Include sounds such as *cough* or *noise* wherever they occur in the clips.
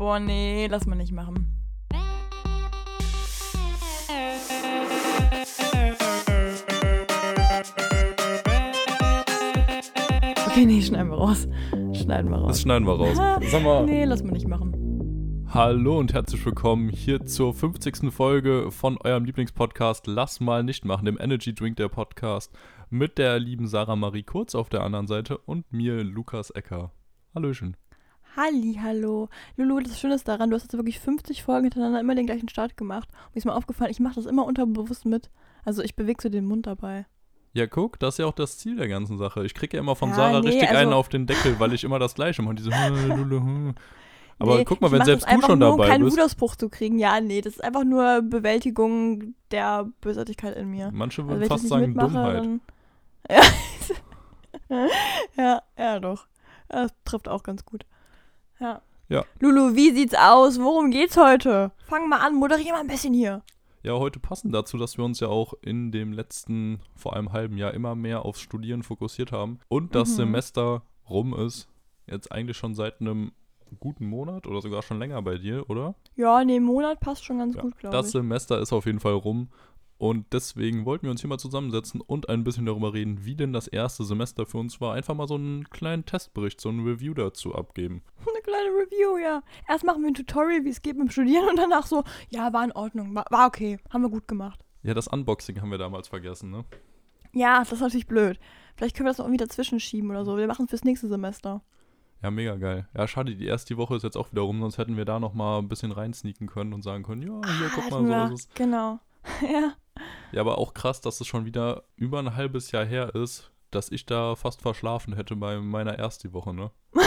Boah, nee, lass mal nicht machen. Okay, nee, schneiden wir raus. Schneiden wir raus. Das schneiden wir raus. Sag mal. Nee, lass mal nicht machen. Hallo und herzlich willkommen hier zur 50. Folge von eurem Lieblingspodcast Lass mal nicht machen, dem Energy Drink der Podcast mit der lieben Sarah Marie Kurz auf der anderen Seite und mir Lukas Ecker. Hallöchen. Halli, hallo. Lulu, das Schöne ist daran, du hast jetzt wirklich 50 Folgen hintereinander immer den gleichen Start gemacht. Mir ist mal aufgefallen, ich mache das immer unterbewusst mit. Also ich bewege so den Mund dabei. Ja, guck, das ist ja auch das Ziel der ganzen Sache. Ich kriege ja immer von Ja, Sarah nee, richtig also- einen auf den Deckel, weil ich immer das Gleiche mache. Diese *laughs* Lulu, hm. Aber Nee, guck mal, wenn selbst du schon nur, um dabei keinen bist. Wutausbruch zu kriegen. Ja, nee, das ist einfach nur Bewältigung der Bösartigkeit in mir. Manche Also würden das fast sagen mitmache, Dummheit. dann. Ja. *laughs* ja, ja, doch. Das trifft auch ganz gut. Ja. Ja. Lulu, wie sieht's aus? Worum geht's heute? Fang mal an, moderier mal ein bisschen hier. Ja, heute passend dazu, dass wir uns ja auch in dem letzten, vor allem halben Jahr, immer mehr aufs Studieren fokussiert haben und das Mhm. Semester rum ist. Jetzt eigentlich schon seit einem guten Monat oder sogar schon länger bei dir, oder? Ja, nee, Monat passt schon ganz Ja, gut, glaube das ich. Semester ist auf jeden Fall rum und deswegen wollten wir uns hier mal zusammensetzen und ein bisschen darüber reden, wie denn das erste Semester für uns war. Einfach mal so einen kleinen Testbericht, so ein Review dazu abgeben. *laughs* Eine kleine Review, ja. Erst machen wir ein Tutorial, wie es geht mit dem Studieren und danach so, ja, war in Ordnung, war, okay, haben wir gut gemacht. Ja, das Unboxing haben wir damals vergessen, ne? Ja, das ist natürlich blöd. Vielleicht können wir das noch irgendwie dazwischen schieben oder so. Wir machen es fürs nächste Semester. Ja, mega geil. Ja, schade, die erste Woche ist jetzt auch wieder rum, sonst hätten wir da noch mal ein bisschen reinsneaken können und sagen können, ja, hier, Ah, guck mal, so wir- ist es. Genau. *laughs* ja. Ja, aber auch krass, dass es schon wieder über ein halbes Jahr her ist, dass ich da fast verschlafen hätte bei meiner ersten Woche, ne? *laughs*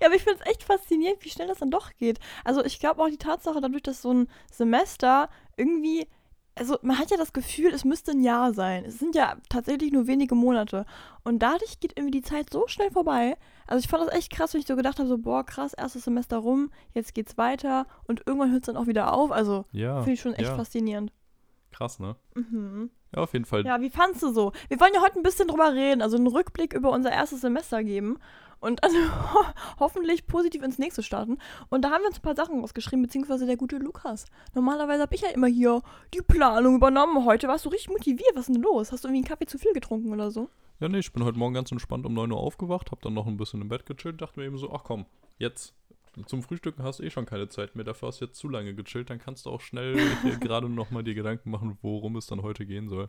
Ja, aber ich finde es echt faszinierend, wie schnell das dann doch geht. Also ich glaube auch die Tatsache, dadurch, dass so ein Semester irgendwie, also man hat ja das Gefühl, es müsste ein Jahr sein. Es sind ja tatsächlich nur wenige Monate. Und dadurch geht irgendwie die Zeit so schnell vorbei. Also ich fand das echt krass, wenn ich so gedacht habe, so boah, krass, erstes Semester rum, jetzt geht's weiter und irgendwann hört es dann auch wieder auf. Also Ja. finde ich schon echt ja. faszinierend. Krass, ne? Mhm. Ja, auf jeden Fall. Ja, wie fandst du so? Wir wollen ja heute ein bisschen drüber reden, also einen Rückblick über unser erstes Semester geben und also *laughs* ho hoffentlich positiv ins nächste starten. Und da haben wir uns ein paar Sachen rausgeschrieben, beziehungsweise der gute Lukas. Normalerweise habe ich ja immer hier die Planung übernommen. Heute warst du richtig motiviert. Was ist denn los? Hast du irgendwie einen Kaffee zu viel getrunken oder so? Ja, nee, ich bin heute Morgen ganz entspannt um 9 Uhr aufgewacht, hab dann noch ein bisschen im Bett gechillt, dachte mir eben so, ach komm, jetzt. Zum Frühstücken hast du eh schon keine Zeit mehr, dafür hast du jetzt zu lange gechillt, dann kannst du auch schnell *laughs* gerade noch mal dir Gedanken machen, worum es dann heute gehen soll.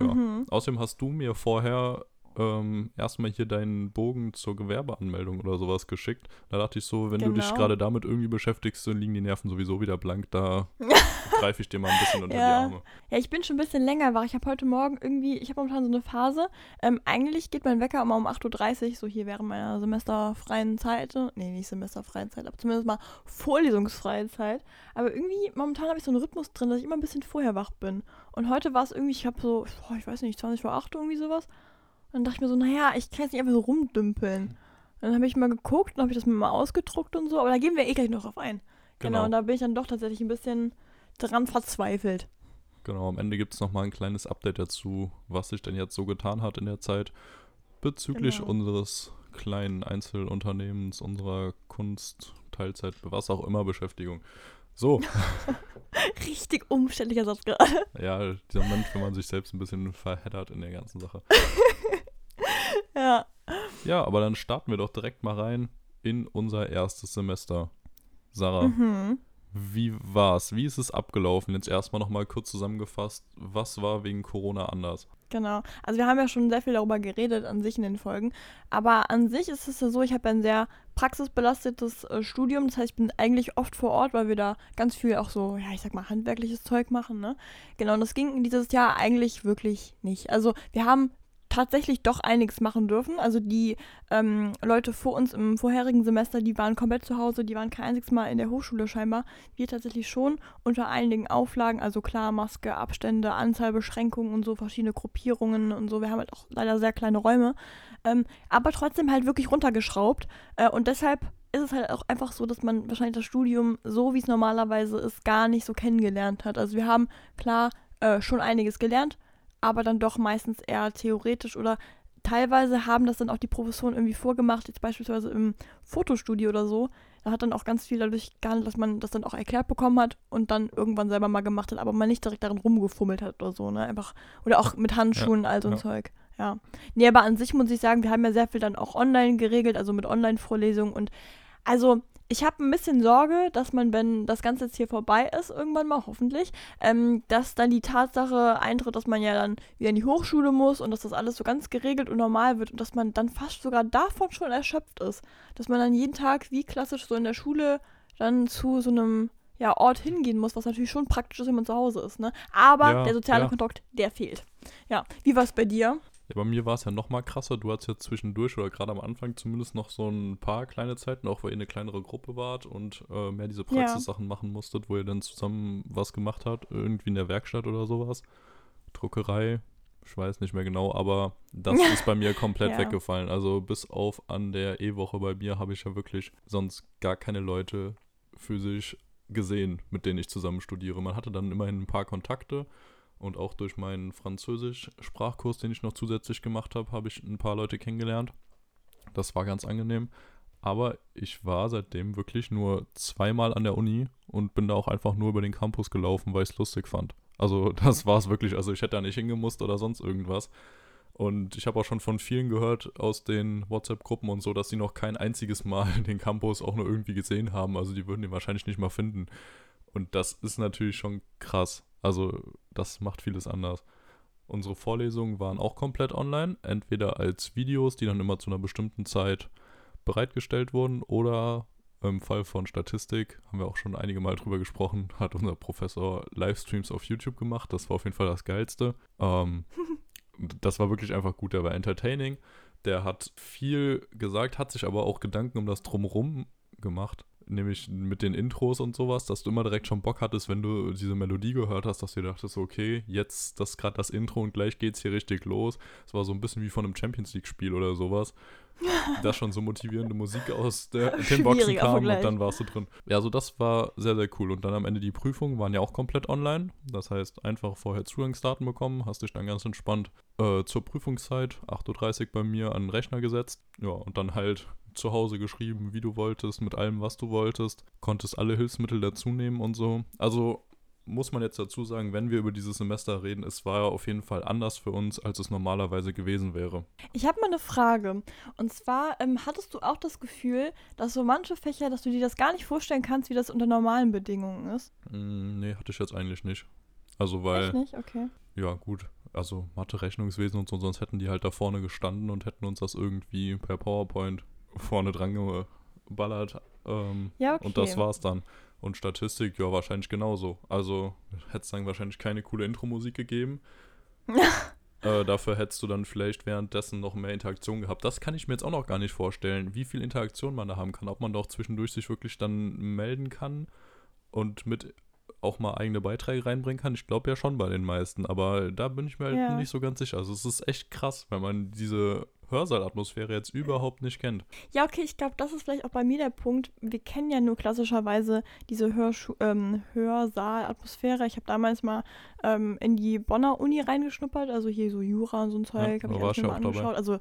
Ja. Mhm. Außerdem hast du mir vorher ähm, erstmal hier deinen Bogen zur Gewerbeanmeldung oder sowas geschickt. Da dachte ich so, wenn du dich Genau. gerade damit irgendwie beschäftigst, dann liegen die Nerven sowieso wieder blank. Da *laughs* greife ich dir mal ein bisschen unter Ja. die Arme. Ja, ich bin schon ein bisschen länger wach. Ich habe heute Morgen irgendwie, ich habe momentan so eine Phase. Ähm, eigentlich geht mein Wecker immer um 8.30 Uhr, so hier während meiner semesterfreien Zeit. Nee, nicht semesterfreien Zeit, aber zumindest mal vorlesungsfreie Zeit. Aber irgendwie, momentan habe ich so einen Rhythmus drin, dass ich immer ein bisschen vorher wach bin. Und heute war es irgendwie, ich habe so, boah, ich weiß nicht, 20 vor 8 irgendwie sowas. Dann dachte ich mir so, naja, ich kann jetzt nicht einfach so rumdümpeln. Dann habe ich mal geguckt und habe ich das mal ausgedruckt und so, aber da gehen wir eh gleich noch drauf ein. Genau. Genau. und da bin ich dann doch tatsächlich ein bisschen dran verzweifelt. Genau, am Ende gibt es nochmal ein kleines Update dazu, was sich denn jetzt so getan hat in der Zeit bezüglich Genau. unseres kleinen Einzelunternehmens, unserer Kunst, Teilzeit, was auch immer Beschäftigung. So, *laughs* Richtig umständlicher Satz gerade. ja, dieser Moment, wenn man sich selbst ein bisschen verheddert in der ganzen Sache. *laughs* *laughs* Ja. Ja, aber dann starten wir doch direkt mal rein in unser erstes Semester. Sarah, Mhm. wie war's? Wie ist es abgelaufen? Jetzt erstmal nochmal kurz zusammengefasst. Was war wegen Corona anders? Genau. Also wir haben ja schon sehr viel darüber geredet an sich in den Folgen. Aber an sich ist es ja so, ich habe ein sehr praxisbelastetes äh, Studium. Das heißt, ich bin eigentlich oft vor Ort, weil wir da ganz viel auch so, ja, ich sag mal, handwerkliches Zeug machen, ne? Genau, und das ging dieses Jahr eigentlich wirklich nicht. Also wir haben tatsächlich doch einiges machen dürfen. Also die ähm, Leute vor uns im vorherigen Semester, die waren komplett zu Hause, die waren kein einziges Mal in der Hochschule scheinbar. Wir tatsächlich schon unter einigen Auflagen, also klar, Maske, Abstände, Anzahlbeschränkungen und so, verschiedene Gruppierungen und so. Wir haben halt auch leider sehr kleine Räume. Ähm, aber trotzdem halt wirklich runtergeschraubt. Äh, und deshalb ist es halt auch einfach so, dass man wahrscheinlich das Studium, so wie es normalerweise ist, gar nicht so kennengelernt hat. Also wir haben klar äh, schon einiges gelernt, aber dann doch meistens eher theoretisch oder teilweise haben das dann auch die Professoren irgendwie vorgemacht, jetzt beispielsweise im Fotostudio oder so. da hat dann auch ganz viel dadurch gehandelt, dass man das dann auch erklärt bekommen hat und dann irgendwann selber mal gemacht hat, aber man nicht direkt darin rumgefummelt hat oder so, ne? Einfach, oder auch mit Handschuhen, ja, all so ein ja. Zeug. Ja. Nee, aber an sich muss ich sagen, wir haben ja sehr viel dann auch online geregelt, also mit Online-Vorlesungen und also ich habe ein bisschen Sorge, dass man, wenn das Ganze jetzt hier vorbei ist, irgendwann mal hoffentlich, ähm, dass dann die Tatsache eintritt, dass man ja dann wieder in die Hochschule muss und dass das alles so ganz geregelt und normal wird und dass man dann fast sogar davon schon erschöpft ist. Dass man dann jeden Tag wie klassisch so in der Schule dann zu so einem ja, Ort hingehen muss, was natürlich schon praktisch ist, wenn man zu Hause ist. Ne? Aber ja, der soziale ja. Kontakt, der fehlt. Ja, wie war es bei dir? Ja, bei mir war es ja noch mal krasser. Du hattest ja zwischendurch oder gerade am Anfang zumindest noch so ein paar kleine Zeiten, auch weil ihr eine kleinere Gruppe wart und äh, mehr diese Praxissachen ja. machen musstet, wo ihr dann zusammen was gemacht habt, irgendwie in der Werkstatt oder sowas. Druckerei, ich weiß nicht mehr genau, aber das *laughs* ist bei mir komplett ja. weggefallen. Also bis auf an der E-Woche bei mir habe ich ja wirklich sonst gar keine Leute physisch gesehen, mit denen ich zusammen studiere. Man hatte dann immerhin ein paar Kontakte und auch durch meinen Französisch-Sprachkurs, den ich noch zusätzlich gemacht habe, habe ich ein paar Leute kennengelernt. Das war ganz angenehm. Aber ich war seitdem wirklich nur zweimal an der Uni und bin da auch einfach nur über den Campus gelaufen, weil ich es lustig fand. Also *laughs* das war es wirklich. Also ich hätte da nicht hingemusst oder sonst irgendwas. Und ich habe auch schon von vielen gehört aus den WhatsApp-Gruppen und so, dass sie noch kein einziges Mal *laughs* den Campus auch nur irgendwie gesehen haben. Also die würden den wahrscheinlich nicht mal finden. Und das ist natürlich schon krass. Also das macht vieles anders. Unsere Vorlesungen waren auch komplett online, entweder als Videos, die dann immer zu einer bestimmten Zeit bereitgestellt wurden, oder im Fall von Statistik, haben wir auch schon einige Mal drüber gesprochen, hat unser Professor Livestreams auf YouTube gemacht. Das war auf jeden Fall das Geilste. Ähm, *laughs* das war wirklich einfach gut, der war entertaining. Der hat viel gesagt, hat sich aber auch Gedanken um das Drumherum gemacht nämlich mit den Intros und sowas, dass du immer direkt schon Bock hattest, wenn du diese Melodie gehört hast, dass du dachtest, okay, jetzt das gerade das Intro und gleich geht's hier richtig los. Es war so ein bisschen wie von einem Champions League Spiel oder sowas. *laughs* da schon so motivierende Musik aus der, *laughs* den Boxen kam und dann warst du drin. Ja, also das war sehr, sehr cool. Und dann am Ende die Prüfungen waren ja auch komplett online. Das heißt, einfach vorher Zugangsdaten bekommen, hast dich dann ganz entspannt äh, zur Prüfungszeit, 8.30 Uhr bei mir, an den Rechner gesetzt. Ja, und dann halt zu Hause geschrieben, wie du wolltest, mit allem, was du wolltest, konntest alle Hilfsmittel dazu nehmen und so. Also muss man jetzt dazu sagen, wenn wir über dieses Semester reden, es war ja auf jeden Fall anders für uns, als es normalerweise gewesen wäre. Ich habe mal eine Frage. Und zwar, ähm, hattest du auch das Gefühl, dass so manche Fächer, dass du dir das gar nicht vorstellen kannst, wie das unter normalen Bedingungen ist? Mm, nee, hatte ich jetzt eigentlich nicht. Also weil. Echt nicht? Okay. Ja, gut. Also Mathe, Rechnungswesen und so, sonst hätten die halt da vorne gestanden und hätten uns das irgendwie per PowerPoint vorne dran geballert. Ähm, ja, okay. Und das war's dann. Und Statistik, ja, wahrscheinlich genauso. Also hätte es dann wahrscheinlich keine coole Intro-Musik gegeben. *laughs* äh, dafür hättest du dann vielleicht währenddessen noch mehr Interaktion gehabt. Das kann ich mir jetzt auch noch gar nicht vorstellen, wie viel Interaktion man da haben kann. Ob man doch zwischendurch sich wirklich dann melden kann und mit auch mal eigene Beiträge reinbringen kann. Ich glaube ja schon bei den meisten, aber da bin ich mir halt ja. nicht so ganz sicher. Also es ist echt krass, wenn man diese Hörsaalatmosphäre jetzt überhaupt nicht kennt. Ja, okay, ich glaube, das ist vielleicht auch bei mir der Punkt. Wir kennen ja nur klassischerweise diese Hörschu ähm, Hörsaalatmosphäre. Ich habe damals mal ähm, in die Bonner Uni reingeschnuppert, also hier so Jura und so ein Zeug, ja, habe ich mir mal angeschaut. Dabei. Also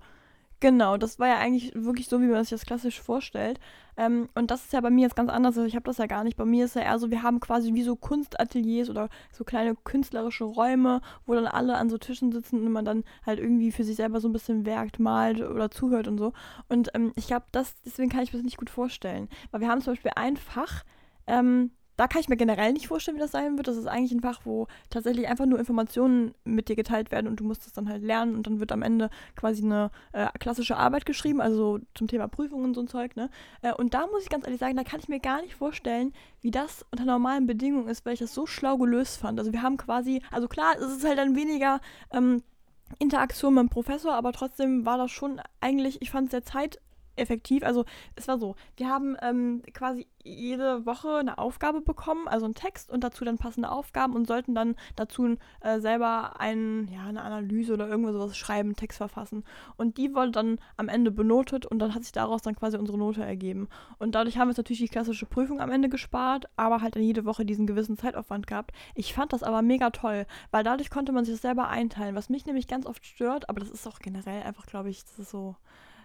Genau, das war ja eigentlich wirklich so, wie man sich das klassisch vorstellt. Ähm, und das ist ja bei mir jetzt ganz anders. Also ich habe das ja gar nicht. Bei mir ist ja eher so, wir haben quasi wie so Kunstateliers oder so kleine künstlerische Räume, wo dann alle an so Tischen sitzen und man dann halt irgendwie für sich selber so ein bisschen werkt, malt oder zuhört und so. Und ähm, ich glaube, das, deswegen kann ich mir das nicht gut vorstellen. Weil wir haben zum Beispiel ein Fach, ähm, da kann ich mir generell nicht vorstellen, wie das sein wird. Das ist eigentlich ein Fach, wo tatsächlich einfach nur Informationen mit dir geteilt werden und du musst es dann halt lernen und dann wird am Ende quasi eine äh, klassische Arbeit geschrieben, also zum Thema Prüfungen und so ein Zeug, ne? Äh, und da muss ich ganz ehrlich sagen, da kann ich mir gar nicht vorstellen, wie das unter normalen Bedingungen ist, weil ich das so schlau gelöst fand. Also wir haben quasi, also klar, es ist halt dann weniger ähm, Interaktion mit dem Professor, aber trotzdem war das schon eigentlich, ich fand es sehr zeit effektiv. Also es war so, wir haben ähm, quasi jede Woche eine Aufgabe bekommen, also einen Text und dazu dann passende Aufgaben und sollten dann dazu äh, selber ein, ja, eine Analyse oder irgendwas sowas schreiben, Text verfassen. Und die wurde dann am Ende benotet und dann hat sich daraus dann quasi unsere Note ergeben. Und dadurch haben wir natürlich die klassische Prüfung am Ende gespart, aber halt dann jede Woche diesen gewissen Zeitaufwand gehabt. Ich fand das aber mega toll, weil dadurch konnte man sich das selber einteilen, was mich nämlich ganz oft stört, aber das ist auch generell einfach, glaube ich, das ist so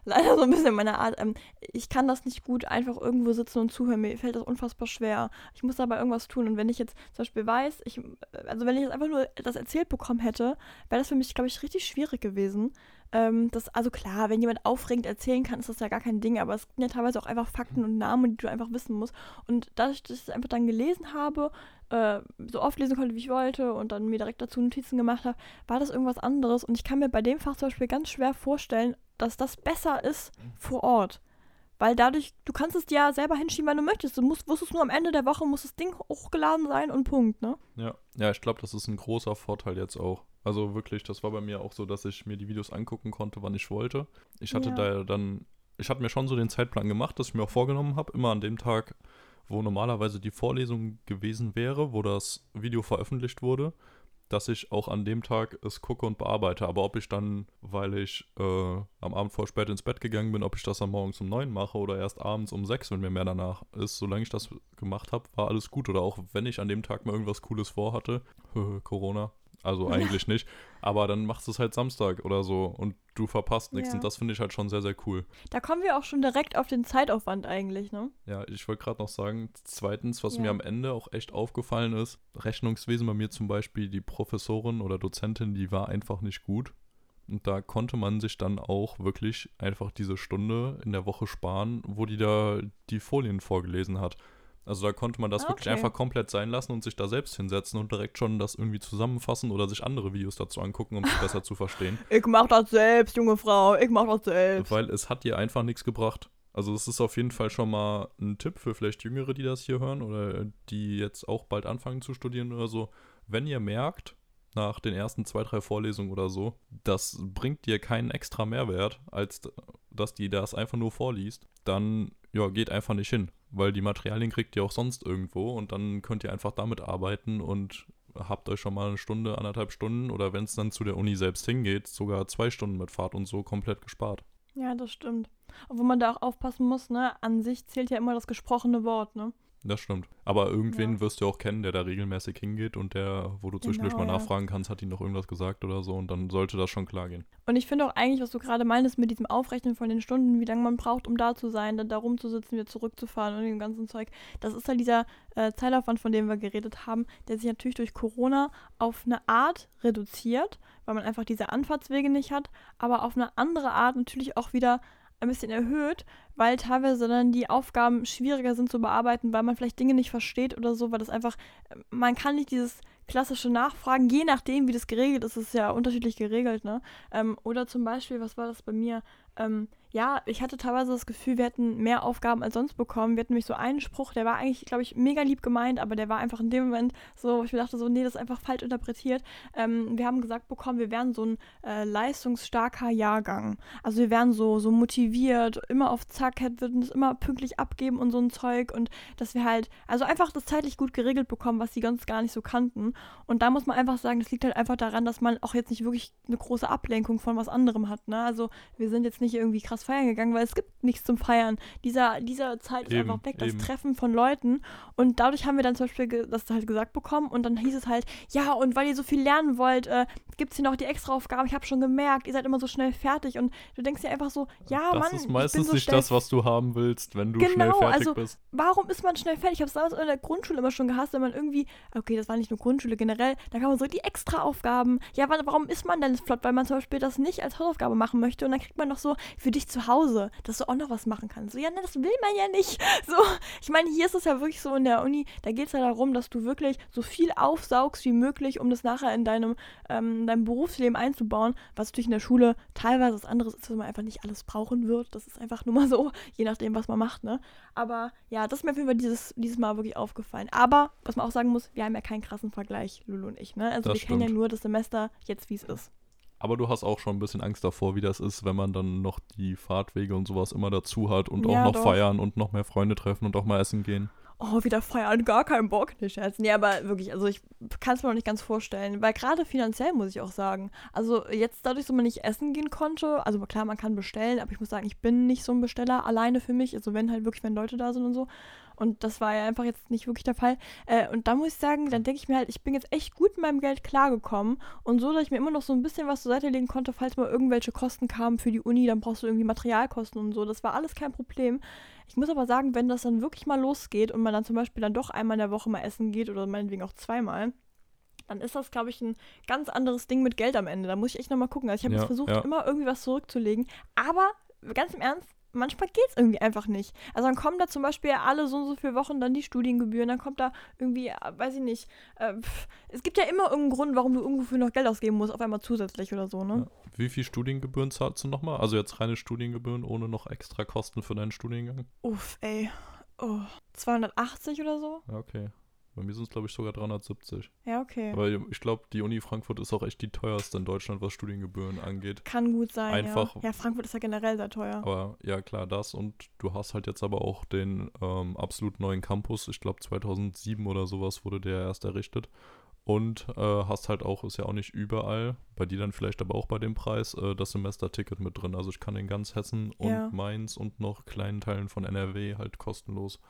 leider so ein bisschen meine Art. Ähm, ich kann das nicht gut einfach irgendwo sitzen und zuhören. Mir fällt das unfassbar schwer. Ich muss dabei irgendwas tun. Und wenn ich jetzt zum Beispiel weiß, ich, also wenn ich jetzt einfach nur das erzählt bekommen hätte, wäre das für mich, glaube ich, richtig schwierig gewesen. Ähm, das, also klar, wenn jemand aufregend erzählen kann, ist das ja gar kein Ding, aber es sind ja teilweise auch einfach Fakten und Namen, die du einfach wissen musst. Und dadurch, dass ich es einfach dann gelesen habe, äh, so oft lesen konnte, wie ich wollte und dann mir direkt dazu Notizen gemacht habe, war das irgendwas anderes. Und ich kann mir bei dem Fach zum Beispiel ganz schwer vorstellen, dass das besser ist vor Ort. Weil dadurch, du kannst es dir ja selber hinschieben, wenn du möchtest. Du musst, wusstest nur am Ende der Woche, muss das Ding hochgeladen sein und Punkt, ne? Ja, ja ich glaube, das ist ein großer Vorteil jetzt auch. Also wirklich, das war bei mir auch so, dass ich mir die Videos angucken konnte, wann ich wollte. Ich hatte ja. da dann, ich hatte mir schon so den Zeitplan gemacht, dass ich mir auch vorgenommen habe, immer an dem Tag, wo normalerweise die Vorlesung gewesen wäre, wo das Video veröffentlicht wurde, dass ich auch an dem Tag es gucke und bearbeite. Aber ob ich dann, weil ich äh, am Abend vor spät ins Bett gegangen bin, ob ich das dann morgens um neun mache oder erst abends um sechs, wenn mir mehr danach ist, solange ich das gemacht habe, war alles gut. Oder auch wenn ich an dem Tag mal irgendwas Cooles vorhatte, *laughs* Corona, also eigentlich nicht. Aber dann machst du es halt Samstag oder so und du verpasst nichts. Ja. Und das finde ich halt schon sehr, sehr cool. Da kommen wir auch schon direkt auf den Zeitaufwand eigentlich, ne? Ja, ich wollte gerade noch sagen, zweitens, was ja. mir am Ende auch echt aufgefallen ist, Rechnungswesen bei mir zum Beispiel, die Professorin oder Dozentin, die war einfach nicht gut. Und da konnte man sich dann auch wirklich einfach diese Stunde in der Woche sparen, wo die da die Folien vorgelesen hat. Also da konnte man das okay. wirklich einfach komplett sein lassen und sich da selbst hinsetzen und direkt schon das irgendwie zusammenfassen oder sich andere Videos dazu angucken, um es *laughs* besser zu verstehen. Ich mach das selbst, junge Frau, ich mach das selbst. Weil es hat dir einfach nichts gebracht. Also es ist auf jeden Fall schon mal ein Tipp für vielleicht Jüngere, die das hier hören oder die jetzt auch bald anfangen zu studieren oder so. Wenn ihr merkt, nach den ersten zwei, drei Vorlesungen oder so, das bringt dir keinen extra Mehrwert, als dass die das einfach nur vorliest, dann ja, geht einfach nicht hin weil die Materialien kriegt ihr auch sonst irgendwo und dann könnt ihr einfach damit arbeiten und habt euch schon mal eine Stunde, anderthalb Stunden oder wenn es dann zu der Uni selbst hingeht, sogar zwei Stunden mit Fahrt und so komplett gespart. Ja, das stimmt. Obwohl man da auch aufpassen muss, ne? An sich zählt ja immer das gesprochene Wort, ne? Das stimmt. Aber irgendwen ja. wirst du auch kennen, der da regelmäßig hingeht und der, wo du zwischendurch genau, mal nachfragen kannst, hat ihm noch irgendwas gesagt oder so und dann sollte das schon klar gehen. Und ich finde auch eigentlich, was du gerade meintest mit diesem Aufrechnen von den Stunden, wie lange man braucht, um da zu sein, dann da rumzusitzen, wieder zurückzufahren und dem ganzen Zeug. Das ist halt dieser äh, Zeilaufwand, von dem wir geredet haben, der sich natürlich durch Corona auf eine Art reduziert, weil man einfach diese Anfahrtswege nicht hat, aber auf eine andere Art natürlich auch wieder ein bisschen erhöht, weil teilweise dann die Aufgaben schwieriger sind zu bearbeiten, weil man vielleicht Dinge nicht versteht oder so, weil das einfach, man kann nicht dieses klassische Nachfragen, je nachdem, wie das geregelt ist, ist ja unterschiedlich geregelt, ne? Ähm, oder zum Beispiel, was war das bei mir? Ähm, ja, ich hatte teilweise das Gefühl, wir hätten mehr Aufgaben als sonst bekommen. Wir hatten nämlich so einen Spruch, der war eigentlich, glaube ich, mega lieb gemeint, aber der war einfach in dem Moment so, ich mir dachte so, nee, das ist einfach falsch interpretiert. Ähm, wir haben gesagt bekommen, wir wären so ein äh, leistungsstarker Jahrgang. Also wir wären so, so motiviert, immer auf Zack, würden es immer pünktlich abgeben und so ein Zeug und dass wir halt, also einfach das zeitlich gut geregelt bekommen, was sie sonst gar nicht so kannten. Und da muss man einfach sagen, das liegt halt einfach daran, dass man auch jetzt nicht wirklich eine große Ablenkung von was anderem hat. Ne? Also wir sind jetzt nicht irgendwie krass feiern gegangen, weil es gibt nichts zum Feiern. Dieser, dieser Zeit ist eben, einfach weg, das eben. Treffen von Leuten. Und dadurch haben wir dann zum Beispiel das halt gesagt bekommen und dann hieß es halt, ja, und weil ihr so viel lernen wollt, äh, gibt es hier noch die Extraaufgaben. Ich habe schon gemerkt, ihr seid immer so schnell fertig. Und du denkst dir einfach so, ja, das Mann. Das ist meistens so nicht das, was du haben willst, wenn du genau, schnell fertig also, bist. Warum ist man schnell fertig? Ich habe es damals in der Grundschule immer schon gehasst, wenn man irgendwie, okay, das war nicht nur Grundschule generell, da kann man so die Extraaufgaben. Ja, warum ist man denn flott? Weil man zum Beispiel das nicht als Hausaufgabe machen möchte und dann kriegt man noch so für dich zu Hause, dass du auch noch was machen kannst. So, ja, ne, das will man ja nicht. *laughs* So, ich meine, hier ist es ja wirklich so in der Uni, da geht es ja darum, dass du wirklich so viel aufsaugst wie möglich, um das nachher in deinem, ähm, in deinem Berufsleben einzubauen, was natürlich in der Schule teilweise was anderes ist, dass man einfach nicht alles brauchen wird. Das ist einfach nur mal so, *laughs* je nachdem, was man macht, ne? Aber ja, das ist mir auf jeden Fall dieses, dieses Mal wirklich aufgefallen. Aber, was man auch sagen muss, wir haben ja keinen krassen Vergleich, Lulu und ich, ne? Also das wir stimmt. kennen ja nur das Semester jetzt, wie es ist. Aber du hast auch schon ein bisschen Angst davor, wie das ist, wenn man dann noch die Fahrtwege und sowas immer dazu hat und ja, auch noch doch. feiern und noch mehr Freunde treffen und auch mal essen gehen. Oh, wieder feiern, gar keinen Bock, nicht Scherz. Nee, aber wirklich, also ich kann es mir noch nicht ganz vorstellen, weil gerade finanziell muss ich auch sagen. Also jetzt dadurch, dass man nicht essen gehen konnte, also klar, man kann bestellen, aber ich muss sagen, ich bin nicht so ein Besteller alleine für mich, also wenn halt wirklich, wenn Leute da sind und so. Und das war ja einfach jetzt nicht wirklich der Fall. Äh, und da muss ich sagen, dann denke ich mir halt, ich bin jetzt echt gut mit meinem Geld klargekommen. Und so, dass ich mir immer noch so ein bisschen was zur Seite legen konnte, falls mal irgendwelche Kosten kamen für die Uni, dann brauchst du irgendwie Materialkosten und so. Das war alles kein Problem. Ich muss aber sagen, wenn das dann wirklich mal losgeht und man dann zum Beispiel dann doch einmal in der Woche mal essen geht oder meinetwegen auch zweimal, dann ist das, glaube ich, ein ganz anderes Ding mit Geld am Ende. Da muss ich echt nochmal gucken. Also ich habe Ja, jetzt versucht, ja. immer irgendwie was zurückzulegen. Aber ganz im Ernst, manchmal geht es irgendwie einfach nicht. Also dann kommen da zum Beispiel alle so und so viele Wochen dann die Studiengebühren, dann kommt da irgendwie, äh, weiß ich nicht, äh, pff, es gibt ja immer irgendeinen Grund, warum du irgendwo für noch Geld ausgeben musst, auf einmal zusätzlich oder so, ne? Ja. Wie viel Studiengebühren zahlst du nochmal? Also jetzt reine Studiengebühren ohne noch extra Kosten für deinen Studiengang? Uff, ey. Oh, 280 oder so? Ja, okay. Bei mir sind es, glaube ich, sogar 370. Ja, okay. Aber ich glaube, die Uni Frankfurt ist auch echt die teuerste in Deutschland, was Studiengebühren angeht. Kann gut sein, Einfach- ja. Ja, Frankfurt ist ja generell sehr teuer. Aber ja, klar, das. Und du hast halt jetzt aber auch den ähm, absolut neuen Campus. Ich glaube, 2007 oder sowas wurde der erst errichtet. Und äh, hast halt auch, ist ja auch nicht überall, bei dir dann vielleicht aber auch bei dem Preis, äh, das Semesterticket mit drin. Also ich kann in ganz Hessen und Ja. Mainz und noch kleinen Teilen von NRW halt kostenlos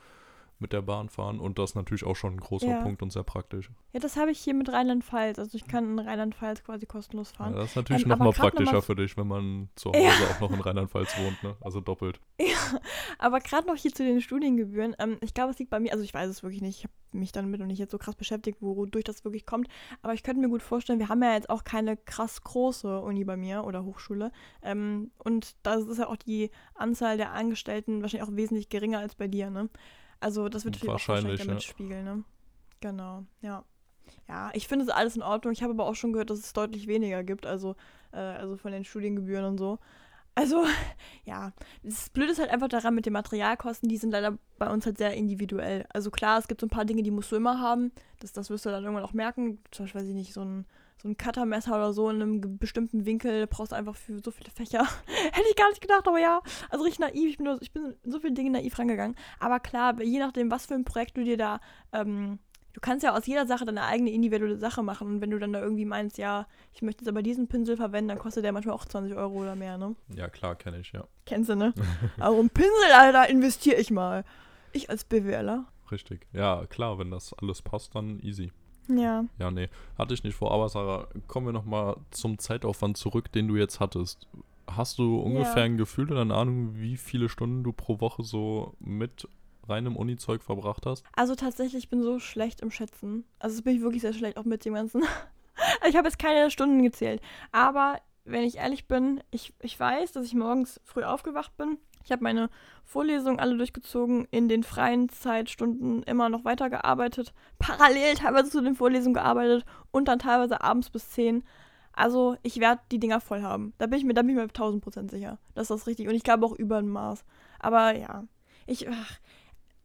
mit der Bahn fahren. Und das ist natürlich auch schon ein großer Ja. Punkt und sehr praktisch. Ja, das habe ich hier mit Rheinland-Pfalz. Also ich kann in Rheinland-Pfalz quasi kostenlos Ja, fahren. das ist natürlich Ähm, nochmal noch praktischer mal- für dich, wenn man zu Hause Ja. auch noch in Rheinland-Pfalz wohnt, ne? Also doppelt. *laughs* Aber gerade noch hier zu den Studiengebühren. Ähm, ich glaube, es liegt bei mir, also ich weiß es wirklich nicht. Ich habe mich damit noch nicht jetzt so krass beschäftigt, wodurch das wirklich kommt. Aber ich könnte mir gut vorstellen, wir haben ja jetzt auch keine krass große Uni bei mir oder Hochschule. Ähm, und da ist ja auch die Anzahl der Angestellten wahrscheinlich auch wesentlich geringer als bei dir, ne? Also das wird wahrscheinlich Wahrscheinlich, damit ja. spiegeln, ne? Genau, ja. Ja, ich finde es alles in Ordnung. Ich habe aber auch schon gehört, dass es deutlich weniger gibt, also, äh, also von den Studiengebühren und so. Also, *laughs* ja, das Blöde ist halt einfach daran mit den Materialkosten, die sind leider bei uns halt sehr individuell. Also klar, es gibt so ein paar Dinge, die musst du immer haben. Das, das wirst du dann irgendwann auch merken. Zum Beispiel, weiß ich nicht, so ein, so ein Cuttermesser oder so in einem bestimmten Winkel brauchst du einfach für so viele Fächer. *laughs* Hätte ich gar nicht gedacht, aber ja. Also richtig naiv. Ich bin, ich bin in so viele Dinge naiv rangegangen. Aber klar, je nachdem, was für ein Projekt du dir da ähm, Du kannst ja aus jeder Sache deine eigene individuelle Sache machen. Und wenn du dann da irgendwie meinst, ja, ich möchte jetzt aber diesen Pinsel verwenden, dann kostet der manchmal auch 20 Euro oder mehr, ne? Ja, klar, kenne ich, ja. Kennst du, ne? *laughs* Aber um Pinsel, Alter, investiere ich mal. Ich als BWLer. Richtig. Ja, klar, wenn das alles passt, dann easy. Ja. Ja, nee, hatte ich nicht vor. Aber Sarah, kommen wir nochmal zum Zeitaufwand zurück, den du jetzt hattest. Hast du ungefähr Ja. ein Gefühl oder eine Ahnung, wie viele Stunden du pro Woche so mit reinem Uni-Zeug verbracht hast? Also tatsächlich, ich bin so schlecht im Schätzen. Also das bin ich wirklich sehr schlecht, auch mit dem ganzen. *laughs* ich habe jetzt keine Stunden gezählt. Aber wenn ich ehrlich bin, ich, ich weiß, dass ich morgens früh aufgewacht bin. Ich habe meine Vorlesungen alle durchgezogen, in den freien Zeitstunden immer noch weitergearbeitet, parallel teilweise zu den Vorlesungen gearbeitet und dann teilweise abends bis 10. Also ich werde die Dinger voll haben. Da bin ich mir, da bin ich mir 1000 Prozent sicher. Das ist das richtig. Und ich glaube auch über ein Maß. Aber ja, ich, ach,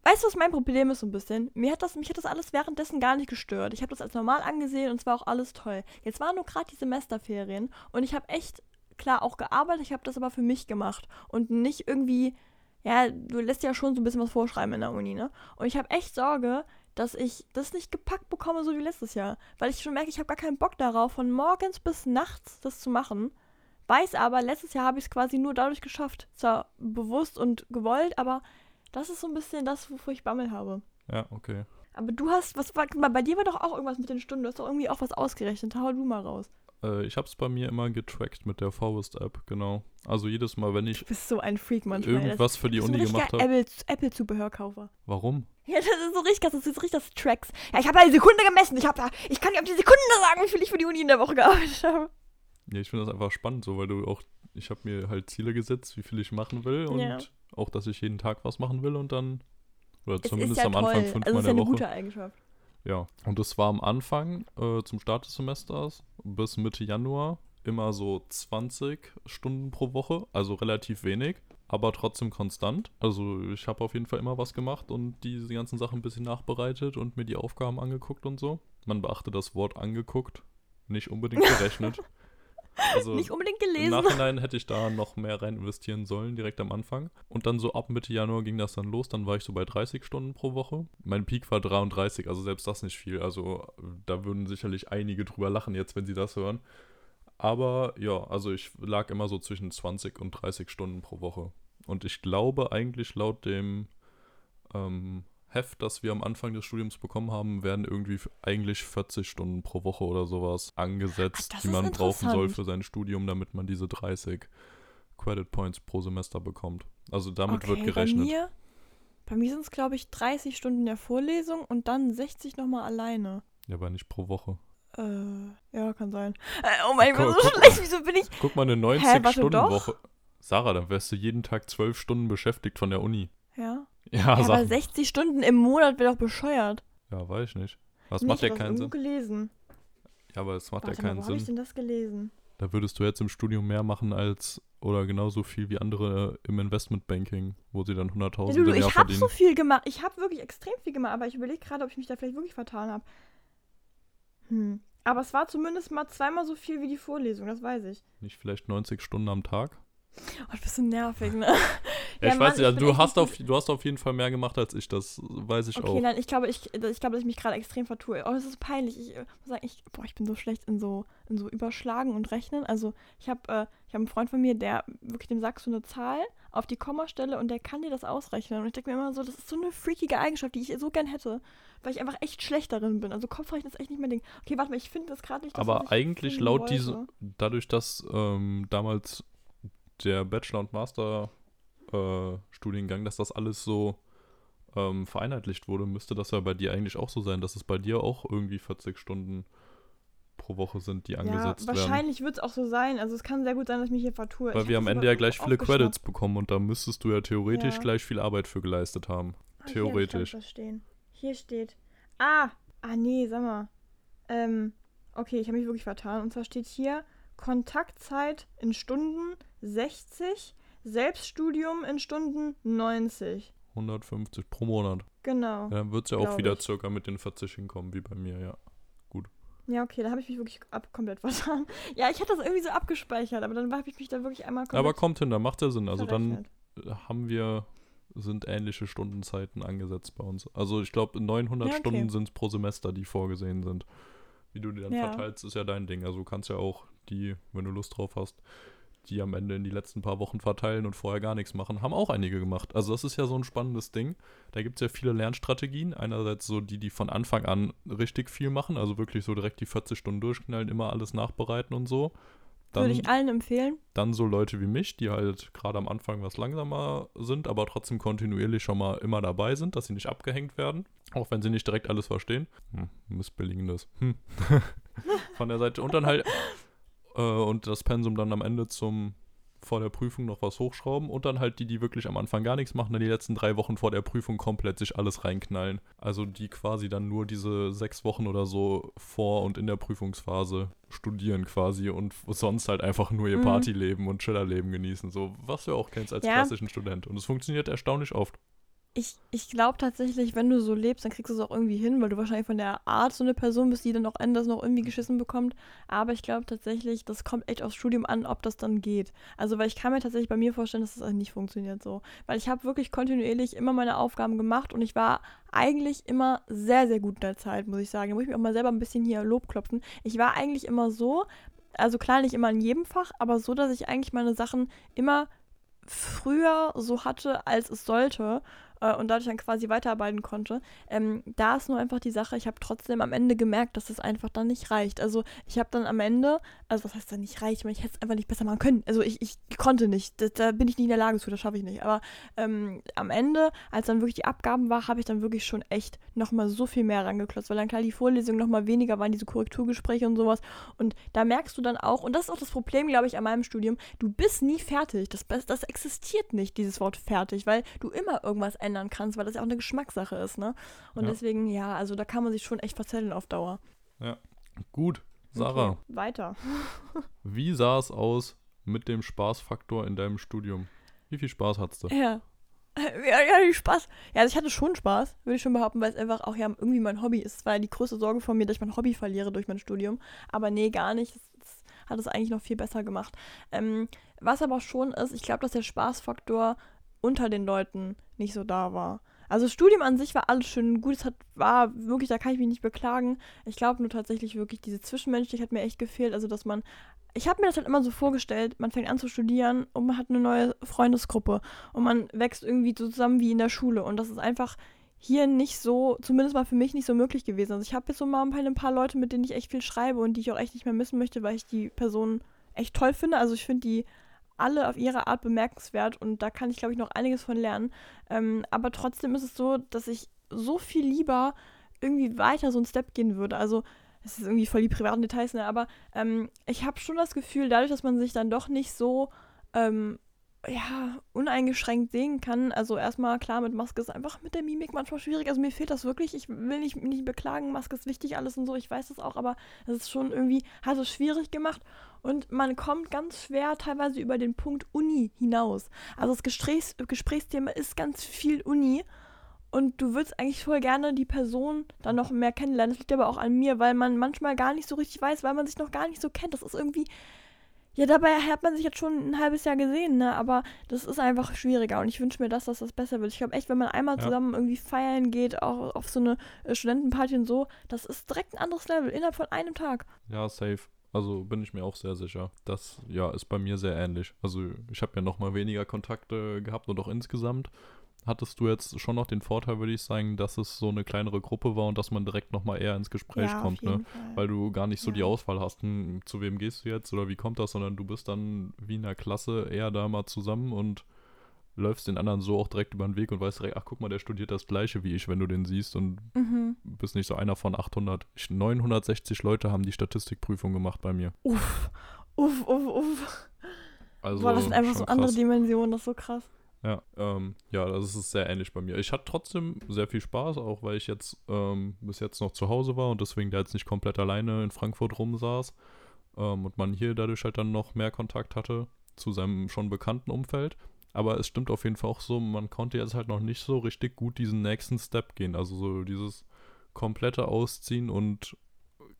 Weißt du, was mein Problem ist so ein bisschen? Mir hat das, mich hat das alles währenddessen gar nicht gestört. Ich habe das als normal angesehen und es war auch alles toll. Jetzt waren nur gerade die Semesterferien und ich habe echt, klar, auch gearbeitet, ich habe das aber für mich gemacht und nicht irgendwie, ja, du lässt ja schon so ein bisschen was vorschreiben in der Uni, ne? Und ich habe echt Sorge, dass ich das nicht gepackt bekomme, so wie letztes Jahr. Weil ich schon merke, ich habe gar keinen Bock darauf, von morgens bis nachts das zu machen. Weiß aber, letztes Jahr habe ich es quasi nur dadurch geschafft. Zwar bewusst und gewollt, aber das ist so ein bisschen das, wovor ich Bammel habe. Ja, okay. Aber du hast, was war, bei dir war doch auch irgendwas mit den Stunden. Du hast doch irgendwie auch was ausgerechnet. Hau du mal raus. Äh, ich habe es bei mir immer getrackt mit der Forest-App, genau. Also jedes Mal, wenn ich Du bist so ein Freak manchmal. irgendwas für die das ist Uni gemacht habe. Apple- Apple-Zubehörkaufer. Warum? Ja, das ist so richtig, das ist richtig das Tracks. Ja, ich habe da die Sekunde gemessen. Ich, hab da, ich kann dir auf die Sekunde sagen, wie viel ich für die Uni in der Woche gearbeitet habe. Ja, ich finde das einfach spannend, so, weil du auch, ich habe mir halt Ziele gesetzt, wie viel ich machen will und Ja. auch, dass ich jeden Tag was machen will und dann, oder Es zumindest ist ja am toll. Anfang fünfmal also, es ist in ja der eine Woche. gute Eigenschaft. Ja, und das war am Anfang äh, zum Start des Semesters bis Mitte Januar immer so 20 Stunden pro Woche, also relativ wenig, aber trotzdem konstant. Also ich habe auf jeden Fall immer was gemacht und diese ganzen Sachen ein bisschen nachbereitet und mir die Aufgaben angeguckt und so. Man beachte das Wort angeguckt, nicht unbedingt *laughs* gerechnet. Also Nicht unbedingt im gelesen. Nachhinein hätte ich da noch mehr rein investieren sollen, direkt am Anfang. Und dann so ab Mitte Januar ging das dann los. Dann war ich so bei 30 Stunden pro Woche. Mein Peak war 33, also selbst das nicht viel. Also da würden sicherlich einige drüber lachen jetzt, wenn sie das hören. Aber ja, also ich lag immer so zwischen 20 und 30 Stunden pro Woche. Und ich glaube eigentlich laut dem ähm, Heft, das wir am Anfang des Studiums bekommen haben, werden irgendwie eigentlich 40 Stunden pro Woche oder sowas angesetzt, Ach, die man brauchen soll für sein Studium, damit man diese 30 Credit Points pro Semester bekommt. Also damit wird okay, gerechnet. Bei mir, bei mir sind es, glaube ich, 30 Stunden der Vorlesung und dann 60 nochmal alleine. Ja, aber nicht pro Woche. Äh, ja, kann sein. Äh, oh mein Gott, so guck- schlecht, wieso bin ich. Guck mal, eine warte, 90-Stunden-Woche. Sarah, dann wärst du jeden Tag 12 Stunden beschäftigt von der Uni. Ja. Ja, ja aber sag. 60 Stunden im Monat wäre doch bescheuert. Ja, weiß ich nicht. Das Nicht, macht ja keinen Sinn. gelesen. Ja, aber es macht Warte ja mal, keinen wo habe ich Sinn. denn das gelesen? Da würdest du jetzt im Studium mehr machen als oder genauso viel wie andere im Investmentbanking, wo sie dann Ja, 100.000 du, im Jahr ich habe verdienen. so viel gemacht. Ich habe wirklich extrem viel gemacht, aber ich überlege gerade, ob ich mich da vielleicht wirklich vertan habe. Hm. Aber es war zumindest mal zweimal so viel wie die Vorlesung, das weiß ich. Nicht vielleicht 90 Stunden am Tag? Oh, du bist so nervig, *laughs* ne? Ja, ich Mann, weiß nicht, also du hast, auf, du hast auf jeden Fall mehr gemacht als ich, das weiß ich Okay, auch. nein, ich glaube, ich, ich glaube, dass ich mich gerade extrem vertue. Oh, das ist peinlich. Ich äh, muss sagen, ich, boah, ich bin so schlecht in so, in so Überschlagen und Rechnen. Also ich habe äh, ich hab einen Freund von mir, der wirklich dem sagst du eine Zahl auf die Kommastelle und der kann dir das ausrechnen. Und ich denke mir immer so, das ist so eine freakige Eigenschaft, die ich so gern hätte, weil ich einfach echt schlecht darin bin. Also Kopfrechnen ist echt nicht mein Ding. Okay, warte mal, ich finde das gerade nicht. Das, Aber ich eigentlich laut wollte. diese, dadurch, dass ähm, damals der Bachelor- und Master-Studiengang, dass das alles so ähm, vereinheitlicht wurde, müsste das ja bei dir eigentlich auch so sein, dass es bei dir auch irgendwie 40 Stunden pro Woche sind, die Ja, angesetzt werden. wahrscheinlich wird es auch so sein. Also es kann sehr gut sein, dass ich mich hier vertue. Weil Ich wir am Ende ja gleich viele. Credits bekommen und da müsstest du ja theoretisch Ja. gleich viel Arbeit für geleistet haben. Ah, hier Theoretisch. was stehen. Hier steht. Ah! Ah, nee, sag mal. Ähm, okay, ich habe mich wirklich vertan. Und zwar steht hier Kontaktzeit in Stunden 60, Selbststudium in Stunden 90. 150 pro Monat. Genau. Ja, dann wird es ja auch wieder ich. circa mit den 40 hinkommen, wie bei mir, ja. Ja, okay, da habe ich mich wirklich ab komplett *laughs* vertan. Ja, ich hatte das irgendwie so abgespeichert, aber dann habe ich mich da wirklich einmal komplett Aber kommt hin, da macht ja Sinn. Also dann verrechnet. haben wir, sind ähnliche Stundenzeiten angesetzt bei uns. Also ich glaube 900 Ja, okay. Stunden sind es pro Semester, die vorgesehen sind. Wie du die dann Ja. verteilst, ist ja dein Ding. Also du kannst ja auch die, wenn du Lust drauf hast, die am Ende in die letzten paar Wochen verteilen und vorher gar nichts machen. Haben auch einige gemacht. Also das ist ja so ein spannendes Ding. Da gibt es ja viele Lernstrategien. Einerseits so die, die von Anfang an richtig viel machen, also wirklich so direkt die 40 Stunden durchknallen, immer alles nachbereiten und so. Würde ich allen empfehlen. Dann so Leute wie mich, die halt gerade am Anfang was langsamer sind, aber trotzdem kontinuierlich schon mal immer dabei sind, dass sie nicht abgehängt werden, auch wenn sie nicht direkt alles verstehen. Hm, missbilligendes. Hm. *laughs* Von der Seite. Und dann halt *laughs* äh, und das Pensum dann am Ende zum vor der Prüfung noch was hochschrauben und dann halt die, die wirklich am Anfang gar nichts machen, dann die letzten drei Wochen vor der Prüfung komplett sich alles reinknallen. Also die quasi dann nur diese sechs Wochen oder so vor und in der Prüfungsphase studieren quasi und sonst halt einfach nur ihr Mhm. Partyleben und Chillerleben genießen. So, was du auch kennst als Ja. klassischen Student. Und es funktioniert erstaunlich oft. Ich, ich glaube tatsächlich, wenn du so lebst, dann kriegst du es auch irgendwie hin, weil du wahrscheinlich von der Art so eine Person bist, die dann auch anders noch irgendwie geschissen bekommt. Aber ich glaube tatsächlich, das kommt echt aufs Studium an, ob das dann geht. Also, weil ich kann mir tatsächlich bei mir vorstellen, dass das also nicht funktioniert so. Weil ich habe wirklich kontinuierlich immer meine Aufgaben gemacht und ich war eigentlich immer sehr, sehr gut in der Zeit, muss ich sagen. Da muss ich mir auch mal selber ein bisschen hier Lob klopfen. Ich war eigentlich immer so, also klar nicht immer in jedem Fach, aber so, dass ich eigentlich meine Sachen immer früher so hatte, als es sollte äh, und dadurch dann quasi weiterarbeiten konnte. Ähm, da ist nur einfach die Sache, ich habe trotzdem am Ende gemerkt, dass es einfach dann nicht reicht. Also ich habe dann am Ende, also was heißt dann nicht reicht, ich, meine, ich hätte es einfach nicht besser machen können. Also ich, ich konnte nicht, da, da bin ich nicht in der Lage zu, das schaffe ich nicht. Aber ähm, am Ende, als dann wirklich die Abgaben war, habe ich dann wirklich schon echt nochmal so viel mehr rangeklotzt, weil dann klar die Vorlesungen nochmal weniger waren, diese Korrekturgespräche und sowas. Und da merkst du dann auch, und das ist auch das Problem, glaube ich, an meinem Studium, du bist nie fertig. Das, das existiert nicht, dieses Wort fertig, weil du immer irgendwas ändern kannst, weil das ja auch eine Geschmackssache ist, ne? Und Ja. deswegen, ja, also da kann man sich schon echt verzetteln auf Dauer. Gut, Sarah, Okay, weiter. *laughs* wie sah es aus mit dem Spaßfaktor in deinem Studium? Wie viel Spaß hattest du? Ja. *laughs* Ja, ja, Spaß. Ja, also ich hatte schon Spaß, würde ich schon behaupten, weil es einfach auch ja irgendwie mein Hobby ist. Es war ja die größte Sorge von mir, dass ich mein Hobby verliere durch mein Studium. Aber nee, gar nicht. Das, das hat es eigentlich noch viel besser gemacht. Ähm, was aber schon ist, ich glaube, dass der Spaßfaktor unter den Leuten nicht so da war. Also das Studium an sich war alles schön gut. Es hat, war wirklich, da kann ich mich nicht beklagen. Ich glaube nur tatsächlich wirklich, diese Zwischenmenschlichkeit hat mir echt gefehlt. Also, dass man. Ich habe mir das halt immer so vorgestellt, man fängt an zu studieren und man hat eine neue Freundesgruppe und man wächst irgendwie so zusammen wie in der Schule. Und das ist einfach hier nicht so, zumindest mal für mich nicht so möglich gewesen. Also ich habe jetzt so mal ein paar Leute, mit denen ich echt viel schreibe und die ich auch echt nicht mehr missen möchte, weil ich die Person echt toll finde. Also ich finde die alle auf ihre Art bemerkenswert und da kann ich, glaube ich, noch einiges von lernen. Ähm, aber trotzdem ist es so, dass ich so viel lieber irgendwie weiter so einen Step gehen würde. Also es ist irgendwie voll die privaten Details, ne? aber ähm, ich habe schon das Gefühl, dadurch, dass man sich dann doch nicht so ähm, ja, uneingeschränkt sehen kann. Also erstmal klar, mit Maske ist einfach mit der Mimik manchmal schwierig. Also mir fehlt das wirklich. Ich will nicht, nicht beklagen, Maske ist wichtig, alles und so. Ich weiß das auch, aber es ist schon irgendwie, hat es schwierig gemacht. Und man kommt ganz schwer teilweise über den Punkt Uni hinaus. Also das Gesprächs Gesprächsthema ist ganz viel Uni. Und du würdest eigentlich voll gerne die Person dann noch mehr kennenlernen. Das liegt aber auch an mir, weil man manchmal gar nicht so richtig weiß, weil man sich noch gar nicht so kennt. Das ist irgendwie, ja, dabei hat man sich jetzt schon ein halbes Jahr gesehen, ne? Aber das ist einfach schwieriger und ich wünsche mir, dass das, das besser wird. Ich glaube echt, wenn man einmal ja. zusammen irgendwie feiern geht, auch auf so eine äh, Studentenparty und so, das ist direkt ein anderes Level innerhalb von einem Tag. Ja, safe. Also bin ich mir auch sehr sicher. Das ja ist bei mir sehr ähnlich. Also ich habe ja noch mal weniger Kontakte gehabt und auch insgesamt hattest du jetzt schon noch den Vorteil, würde ich sagen, dass es so eine kleinere Gruppe war und dass man direkt nochmal eher ins Gespräch ja, kommt, ne? Fall. Weil du gar nicht so ja. die Auswahl hast, hm, zu wem gehst du jetzt oder wie kommt das, sondern du bist dann wie in der Klasse eher da mal zusammen und läufst den anderen so auch direkt über den Weg und weißt direkt, ach guck mal, der studiert das gleiche wie ich, wenn du den siehst und mhm. bist nicht so einer von 800. 960 Leute haben die Statistikprüfung gemacht bei mir. Uff, uff, uff, uff. Also Boah, das sind einfach so andere Dimensionen, das ist so krass. Ja, ähm, ja, das ist sehr ähnlich bei mir. Ich hatte trotzdem sehr viel Spaß, auch weil ich jetzt ähm, bis jetzt noch zu Hause war und deswegen da jetzt nicht komplett alleine in Frankfurt rumsaß ähm, und man hier dadurch halt dann noch mehr Kontakt hatte zu seinem schon bekannten Umfeld. Aber es stimmt auf jeden Fall auch so, man konnte jetzt halt noch nicht so richtig gut diesen nächsten Step gehen. Also so dieses komplette Ausziehen und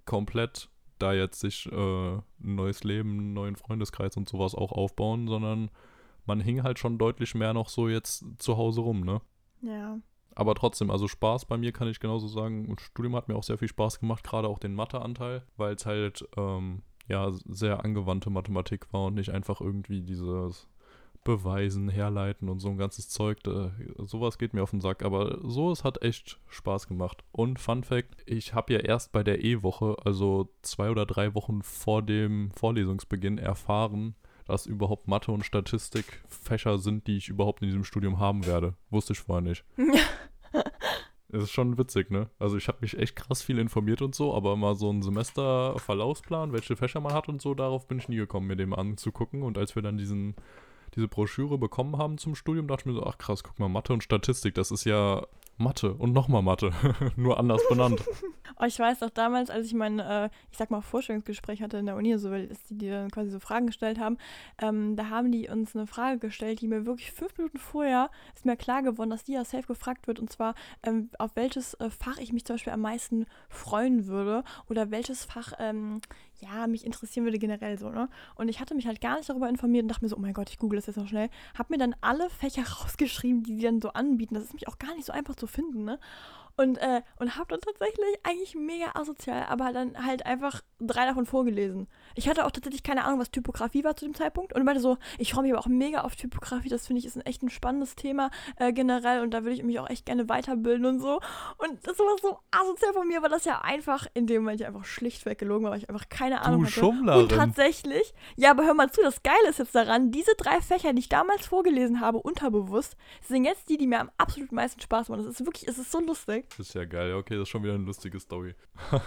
komplett da jetzt sich äh, ein neues Leben, einen neuen Freundeskreis und sowas auch aufbauen, sondern man hing halt schon deutlich mehr noch so jetzt zu Hause rum, ne? Ja. Aber trotzdem, also Spaß bei mir kann ich genauso sagen. Und Studium hat mir auch sehr viel Spaß gemacht, gerade auch den Matheanteil, weil es halt ähm, ja sehr angewandte Mathematik war und nicht einfach irgendwie dieses Beweisen, Herleiten und so ein ganzes Zeug. Da, sowas geht mir auf den Sack. Aber so, es hat echt Spaß gemacht. Und Fun Fact: Ich habe ja erst bei der E-Woche, also zwei oder drei Wochen vor dem Vorlesungsbeginn, erfahren, dass überhaupt Mathe und Statistik Fächer sind, die ich überhaupt in diesem Studium haben werde. Wusste ich vorher nicht. *laughs* Es ist schon witzig, ne? Also ich habe mich echt krass viel informiert und so, aber mal so ein Semesterverlaufsplan, welche Fächer man hat und so, darauf bin ich nie gekommen, mir dem anzugucken. Und als wir dann diesen, diese Broschüre bekommen haben zum Studium, dachte ich mir so, ach krass, guck mal, Mathe und Statistik, das ist ja Mathe und nochmal Mathe, *laughs* nur anders benannt. *laughs* oh, ich weiß doch damals, als ich mein, äh, ich sag mal, Vorstellungsgespräch hatte in der Uni, so, weil die, die dann quasi so Fragen gestellt haben, ähm, da haben die uns eine Frage gestellt, die mir wirklich fünf Minuten vorher ist mir klar geworden, dass die ja safe gefragt wird, und zwar, ähm, auf welches äh, Fach ich mich zum Beispiel am meisten freuen würde oder welches Fach, ähm, ja, mich interessieren würde generell so, ne? Und ich hatte mich halt gar nicht darüber informiert und dachte mir so, oh mein Gott, ich google das jetzt noch schnell. Hab mir dann alle Fächer *laughs* rausgeschrieben, die die dann so anbieten. Das ist mich auch gar nicht so einfach zu finden, ne? Und, äh, und habe dann tatsächlich eigentlich mega asozial, aber dann halt einfach drei davon vorgelesen. Ich hatte auch tatsächlich keine Ahnung, was Typografie war zu dem Zeitpunkt und meinte so, ich freue mich aber auch mega auf Typografie, das finde ich ist ein echt ein spannendes Thema äh, generell und da würde ich mich auch echt gerne weiterbilden und so. Und das war so asozial von mir, weil das ja einfach in dem Moment einfach schlichtweg gelogen war, weil ich einfach keine Ahnung du hatte. Schummlerin. Und tatsächlich, ja, aber hör mal zu, das Geile ist jetzt daran, diese drei Fächer, die ich damals vorgelesen habe, unterbewusst, sind jetzt die, die mir am absolut meisten Spaß machen. Das ist wirklich, es ist so lustig. Das ist ja geil, okay, das ist schon wieder eine lustige Story.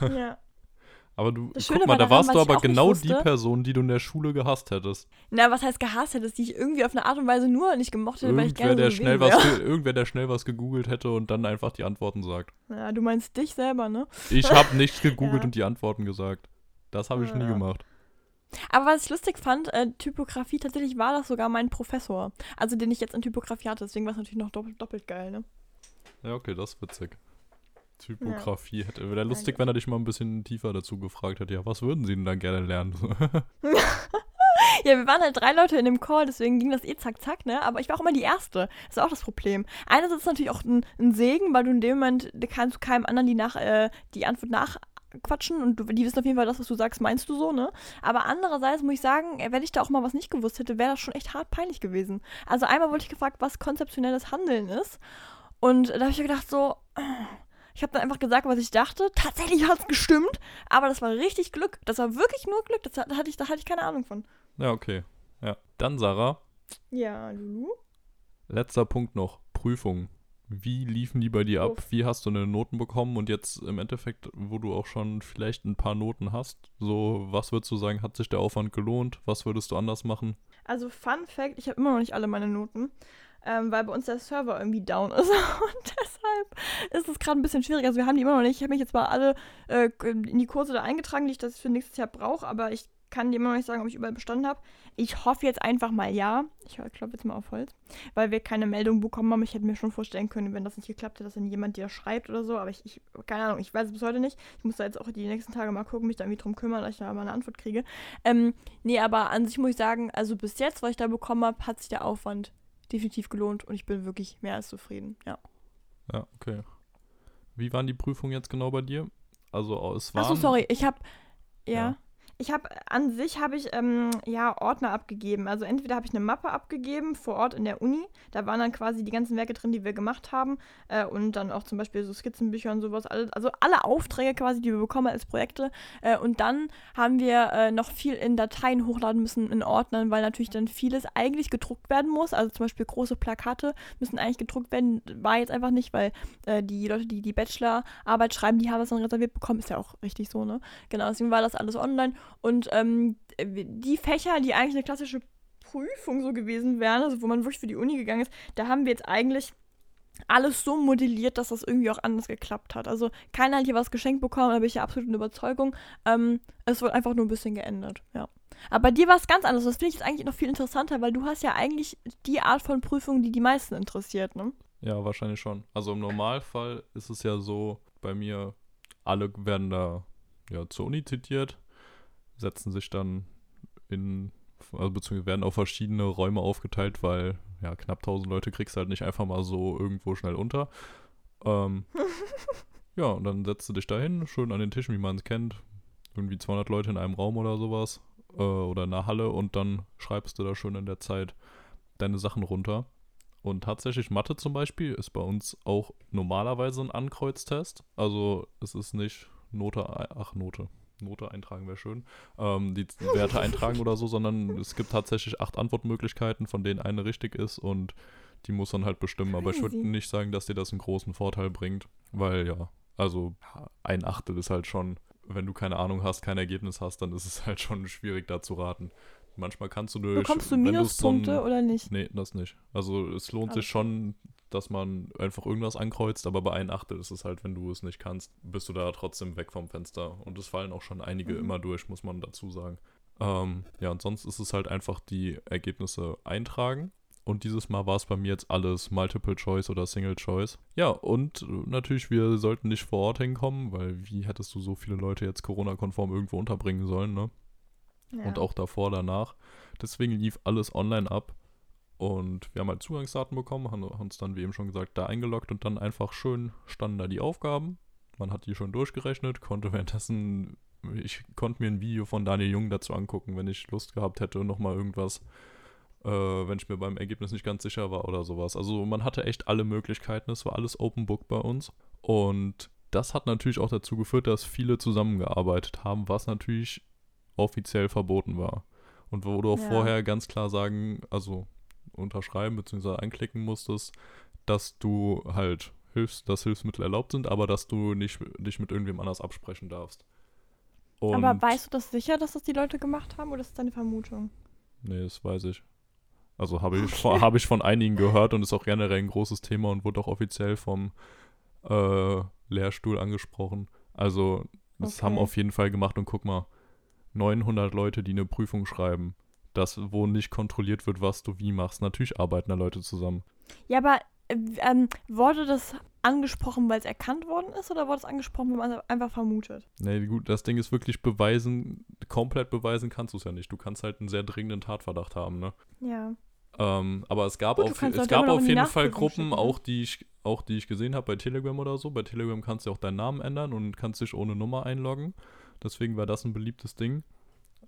ja. *laughs* Aber du, guck mal, da warst du aber genau die Person, die du in der Schule gehasst hättest. Na, was heißt gehasst hättest, die ich irgendwie auf eine Art und Weise nur nicht gemocht hätte, weil ich gerne der so schnell was Irgendwer, der schnell was gegoogelt hätte und dann einfach die Antworten sagt. *laughs* Ja, du meinst dich selber, ne? Ich habe nichts gegoogelt *laughs* ja. und die Antworten gesagt. Das habe ich ja. nie gemacht. Aber was ich lustig fand, äh, Typografie, tatsächlich war das sogar mein Professor. Also den ich jetzt in Typografie hatte, deswegen war es natürlich noch doppelt, doppelt geil, ne? Ja, okay, das ist witzig. Typografie. Ja. Hätte wäre lustig, wenn er dich mal ein bisschen tiefer dazu gefragt hätte. Ja, was würden sie denn dann gerne lernen? *laughs* ja, wir waren halt drei Leute in dem Call, deswegen ging das eh zack, zack, ne? Aber ich war auch immer die Erste. Das ist auch das Problem. Einerseits ist es natürlich auch ein, ein, Segen, weil du in dem Moment kannst du keinem anderen die, nach, äh, die Antwort nachquatschen und du, die wissen auf jeden Fall, das, was du sagst, meinst du so, ne? Aber andererseits muss ich sagen, wenn ich da auch mal was nicht gewusst hätte, wäre das schon echt hart peinlich gewesen. Also einmal wollte ich gefragt, was konzeptionelles Handeln ist. Und da habe ich gedacht, so, ich habe dann einfach gesagt, was ich dachte. Tatsächlich hat es gestimmt, aber das war richtig Glück. Das war wirklich nur Glück. Das, da, hatte ich, da hatte ich keine Ahnung von. Ja, okay. Ja. Dann, Sarah. Ja, Lulu. Letzter Punkt noch. Prüfung. Wie liefen die bei dir ab? Wie hast du eine Noten bekommen? Und jetzt im Endeffekt, wo du auch schon vielleicht ein paar Noten hast, so, was würdest du sagen, hat sich der Aufwand gelohnt? Was würdest du anders machen? Also, Fun Fact: Ich habe immer noch nicht alle meine Noten, ähm, weil bei uns der Server irgendwie down *laughs* ist. Und deshalb ist es gerade ein bisschen schwierig. Also, wir haben die immer noch nicht. Ich habe mich jetzt zwar alle äh, in die Kurse da eingetragen, die ich das für nächstes Jahr brauche, aber ich kann dir immer noch nicht sagen, ob ich überall bestanden habe. Ich hoffe jetzt einfach mal ja. Ich klopfe jetzt mal auf Holz, weil wir keine Meldung bekommen haben. Ich hätte mir schon vorstellen können, wenn das nicht geklappt hätte, dass dann jemand dir schreibt oder so. Aber ich, ich keine Ahnung, ich weiß es bis heute nicht. Ich muss da jetzt auch die nächsten Tage mal gucken, mich da irgendwie drum kümmern, dass ich da mal eine Antwort kriege. Ähm, nee, aber an sich muss ich sagen, also bis jetzt, was ich da bekommen habe, hat sich der Aufwand definitiv gelohnt und ich bin wirklich mehr als zufrieden. Ja. Ja, okay. Wie waren die Prüfungen jetzt genau bei dir? Also, es waren. Achso, sorry, ich habe ja. Ja. Ich habe an sich habe ich ähm, ja Ordner abgegeben. Also entweder habe ich eine Mappe abgegeben vor Ort in der Uni. Da waren dann quasi die ganzen Werke drin, die wir gemacht haben äh, und dann auch zum Beispiel so Skizzenbücher und sowas. Alle, also alle Aufträge quasi, die wir bekommen als Projekte. Äh, und dann haben wir äh, noch viel in Dateien hochladen müssen in Ordnern, weil natürlich dann vieles eigentlich gedruckt werden muss. Also zum Beispiel große Plakate müssen eigentlich gedruckt werden. War jetzt einfach nicht, weil äh, die Leute, die die Bachelorarbeit schreiben, die haben es dann reserviert bekommen. Ist ja auch richtig so, ne? Genau, deswegen war das alles online. Und ähm, die Fächer, die eigentlich eine klassische Prüfung so gewesen wären, also wo man wirklich für die Uni gegangen ist, da haben wir jetzt eigentlich alles so modelliert, dass das irgendwie auch anders geklappt hat. Also keiner hat hier was geschenkt bekommen, da bin ich ja absolut in Überzeugung. Ähm, es wird einfach nur ein bisschen geändert, ja. Aber bei dir war es ganz anders. Das finde ich jetzt eigentlich noch viel interessanter, weil du hast ja eigentlich die Art von Prüfung, die die meisten interessiert, ne? Ja, wahrscheinlich schon. Also im Normalfall ist es ja so, bei mir, alle werden da ja, zur Uni zitiert, setzen sich dann in, also beziehungsweise werden auf verschiedene Räume aufgeteilt, weil ja, knapp 1000 Leute kriegst du halt nicht einfach mal so irgendwo schnell unter. Ähm, *laughs* ja, und dann setzt du dich da hin, schön an den Tischen, wie man es kennt. Irgendwie 200 Leute in einem Raum oder sowas. Äh, oder in einer Halle und dann schreibst du da schön in der Zeit deine Sachen runter. Und tatsächlich Mathe zum Beispiel ist bei uns auch normalerweise ein Ankreuztest. Also es ist nicht Note, ach Note, Note eintragen wäre schön, ähm, die Werte eintragen oder so, sondern es gibt tatsächlich acht Antwortmöglichkeiten, von denen eine richtig ist und die muss dann halt bestimmen. Aber ich würde Crazy. nicht sagen, dass dir das einen großen Vorteil bringt, weil ja, also ein Achtel ist halt schon, wenn du keine Ahnung hast, kein Ergebnis hast, dann ist es halt schon schwierig da zu raten. Manchmal kannst du durch. Bekommst du du's so Minuspunkte oder nicht? Nee, das nicht. Also es lohnt Alles sich schon, dass man einfach irgendwas ankreuzt, aber bei ein Achtel ist es halt, wenn du es nicht kannst, bist du da trotzdem weg vom Fenster. Und es fallen auch schon einige Mhm. immer durch, muss man dazu sagen. Ähm, ja, und sonst ist es halt einfach die Ergebnisse eintragen. Und dieses Mal war es bei mir jetzt alles Multiple Choice oder Single Choice. Ja, und natürlich, wir sollten nicht vor Ort hinkommen, weil wie hättest du so viele Leute jetzt Corona-konform irgendwo unterbringen sollen, ne? Ja. und auch davor, danach. Deswegen lief alles online ab. Und wir haben halt Zugangsdaten bekommen, haben uns dann, wie eben schon gesagt, da eingeloggt und dann einfach schön standen da die Aufgaben. Man hat die schon durchgerechnet, konnte *laughs* währenddessen, ich konnte mir ein Video von Daniel Jung dazu angucken, wenn ich Lust gehabt hätte, nochmal irgendwas, äh, wenn ich mir beim Ergebnis nicht ganz sicher war oder sowas. Also man hatte echt alle Möglichkeiten, es war alles Open Book bei uns. Und das hat natürlich auch dazu geführt, dass viele zusammengearbeitet haben, was natürlich offiziell verboten war. Und wo du auch Ja. vorher ganz klar sagen, also unterschreiben bzw. einklicken musstest, dass du halt Hilfs, dass Hilfsmittel erlaubt sind, aber dass du nicht dich mit irgendwem anders absprechen darfst. Und Aber weißt du das sicher, dass das die Leute gemacht haben oder ist das deine Vermutung? Nee, das weiß ich. Also habe ich, von- habe ich von einigen gehört und ist auch generell ein großes Thema und wurde auch offiziell vom äh, Lehrstuhl angesprochen. Also das haben Okay. auf jeden Fall gemacht und guck mal, 900 Leute, die eine Prüfung schreiben, das, wo nicht kontrolliert wird, was du wie machst. Natürlich arbeiten da Leute zusammen. Ja, aber äh, ähm, wurde das angesprochen, weil es erkannt worden ist oder wurde es angesprochen, wenn man es einfach vermutet? Nee, gut, das Ding ist wirklich beweisen, komplett beweisen kannst du es ja nicht. Du kannst halt einen sehr dringenden Tatverdacht haben, ne? Ja. Ähm, aber es gab Gut, auf, es gab auf jeden Fall Gruppen, ne? auch die ich, auch die ich gesehen habe bei Telegram oder so. Bei Telegram kannst du auch deinen Namen ändern und kannst dich ohne Nummer einloggen. Deswegen war das ein beliebtes Ding.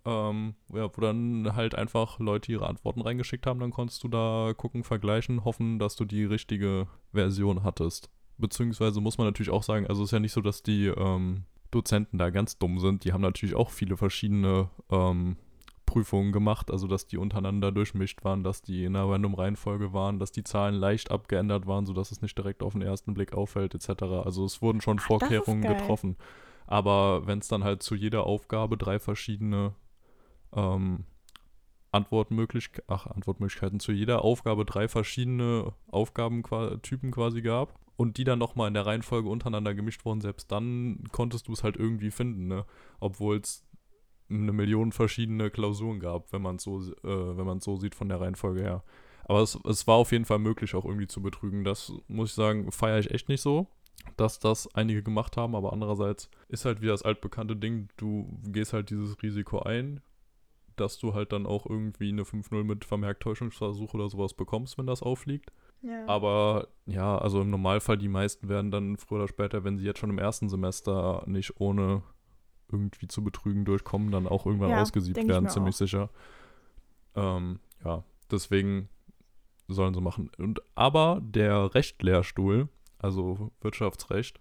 Ähm, ja, wo dann halt einfach Leute ihre Antworten reingeschickt haben. Dann konntest du da gucken, vergleichen, hoffen, dass du die richtige Version hattest. Beziehungsweise muss man natürlich auch sagen, also es ist ja nicht so, dass die ähm, Dozenten da ganz dumm sind. Die haben natürlich auch viele verschiedene ähm, Prüfungen gemacht, also dass die untereinander durchmischt waren, dass die in einer random Reihenfolge waren, dass die Zahlen leicht abgeändert waren, sodass es nicht direkt auf den ersten Blick auffällt, etc. Also es wurden schon Ach, Vorkehrungen getroffen. Aber wenn es dann halt zu jeder Aufgabe drei verschiedene ähm, Antwortmöglichkeiten, ach, Antwortmöglichkeiten zu jeder Aufgabe drei verschiedene Aufgabentypen quasi gab und die dann nochmal in der Reihenfolge untereinander gemischt wurden, selbst dann konntest du es halt irgendwie finden, ne? Obwohl es eine Million verschiedene Klausuren gab, wenn man es so, äh, so sieht von der Reihenfolge her. Aber es, es war auf jeden Fall möglich, auch irgendwie zu betrügen. Das muss ich sagen, feiere ich echt nicht so, dass das einige gemacht haben, aber andererseits ist halt wieder das altbekannte Ding, du gehst halt dieses Risiko ein, dass du halt dann auch irgendwie eine 5-0 mit vermerkt Täuschungsversuch oder sowas bekommst, wenn das aufliegt. Ja. Aber ja, also im Normalfall die meisten werden dann früher oder später, wenn sie jetzt schon im ersten Semester nicht ohne irgendwie zu betrügen durchkommen, dann auch irgendwann Ja, ausgesiebt werden, ziemlich auch. sicher. Ähm, ja, deswegen sollen sie machen. Und aber der Rechtlehrstuhl, also Wirtschaftsrecht,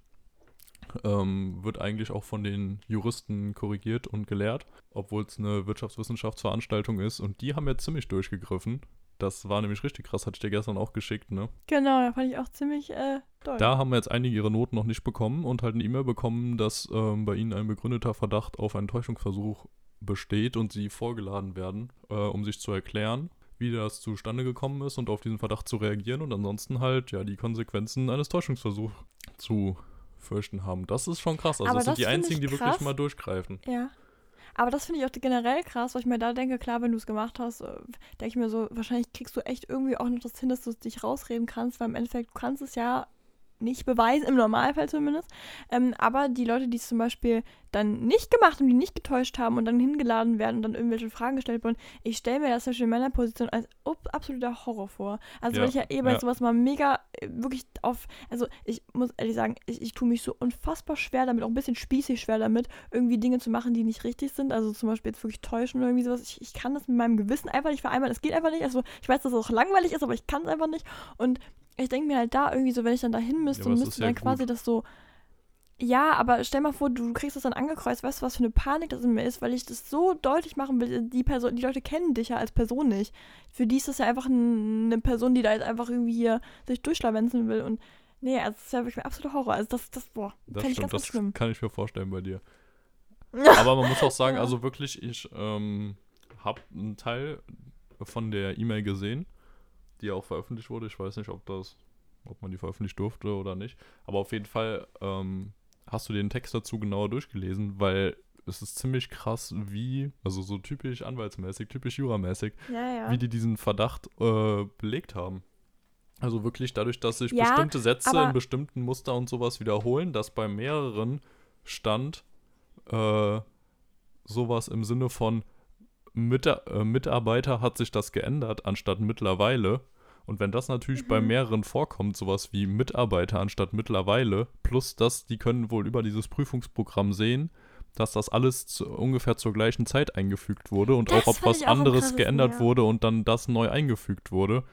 ähm, wird eigentlich auch von den Juristen korrigiert und gelehrt, obwohl es eine Wirtschaftswissenschaftsveranstaltung ist. Und die haben jetzt ziemlich durchgegriffen. Das war nämlich richtig krass, hatte ich dir gestern auch geschickt, ne? Genau, da fand ich auch ziemlich äh, doll. Da haben jetzt einige ihre Noten noch nicht bekommen und halt eine E-Mail bekommen, dass ähm, bei ihnen ein begründeter Verdacht auf einen Täuschungsversuch besteht und sie vorgeladen werden, äh, um sich zu erklären, wie das zustande gekommen ist und auf diesen Verdacht zu reagieren und ansonsten halt ja die Konsequenzen eines Täuschungsversuchs zu fürchten haben. Das ist schon krass. Also Aber das sind die einzigen, die wirklich mal durchgreifen. Ja. Aber das finde ich auch generell krass, weil ich mir da denke, klar, wenn du es gemacht hast, äh, denke ich mir so, wahrscheinlich kriegst du echt irgendwie auch noch das hin, dass du dich rausreden kannst, weil im Endeffekt, du kannst es ja nicht beweisen, im Normalfall zumindest. Ähm, aber die Leute, die es zum Beispiel dann nicht gemacht haben, die nicht getäuscht haben und dann hingeladen werden und dann irgendwelche Fragen gestellt wurden, ich stelle mir das zum Beispiel in meiner Position als absoluter Horror vor. Also Ja, weil ich ja eh bei ja. sowas mal mega äh, wirklich auf, also ich muss ehrlich sagen, ich, ich tue mich so unfassbar schwer damit, auch ein bisschen spießig schwer damit, irgendwie Dinge zu machen, die nicht richtig sind. Also zum Beispiel jetzt wirklich täuschen oder irgendwie sowas. Ich, ich kann das mit meinem Gewissen einfach nicht vereinbaren. Es geht einfach nicht. Also ich weiß, dass es auch langweilig ist, aber ich kann es einfach nicht. Und ich denke mir halt da irgendwie so, wenn ich dann dahin müsste aber und es müsste ja dann quasi gut. das so. Ja, aber stell mal vor, du kriegst das dann angekreuzt, weißt du, was für eine Panik das in mir ist, weil ich das so deutlich machen will. Die Person, die Leute kennen dich ja als Person nicht. Für die ist das ja einfach ein, eine Person, die da jetzt einfach irgendwie hier sich durchschlawenzen will. Und nee, also das ist ja wirklich ein absoluter Horror. Also das, das, boah, Das ich stimmt, ganz, ganz das schlimm. kann ich mir vorstellen bei dir. *laughs* Aber man muss auch sagen, Ja. also wirklich, ich ähm, habe einen Teil von der E-Mail gesehen, die auch veröffentlicht wurde. Ich weiß nicht, ob das, ob man die veröffentlichen durfte oder nicht. Aber auf jeden Fall ähm, hast du den Text dazu genauer durchgelesen, weil es ist ziemlich krass, wie, also so typisch anwaltsmäßig, typisch juramäßig, Ja, ja. wie die diesen Verdacht äh, belegt haben. Also wirklich dadurch, dass sich Ja, bestimmte Sätze in bestimmten Muster und sowas wiederholen, dass bei mehreren stand äh, sowas im Sinne von Mita äh, Mitarbeiter hat sich das geändert anstatt mittlerweile. Und wenn das natürlich bei Mhm. mehreren vorkommt, sowas wie Mitarbeiter anstatt mittlerweile, plus das, die können wohl über dieses Prüfungsprogramm sehen, dass das alles zu, ungefähr zur gleichen Zeit eingefügt wurde und Das auch ob was auch anderes geändert ja. wurde und dann das neu eingefügt wurde.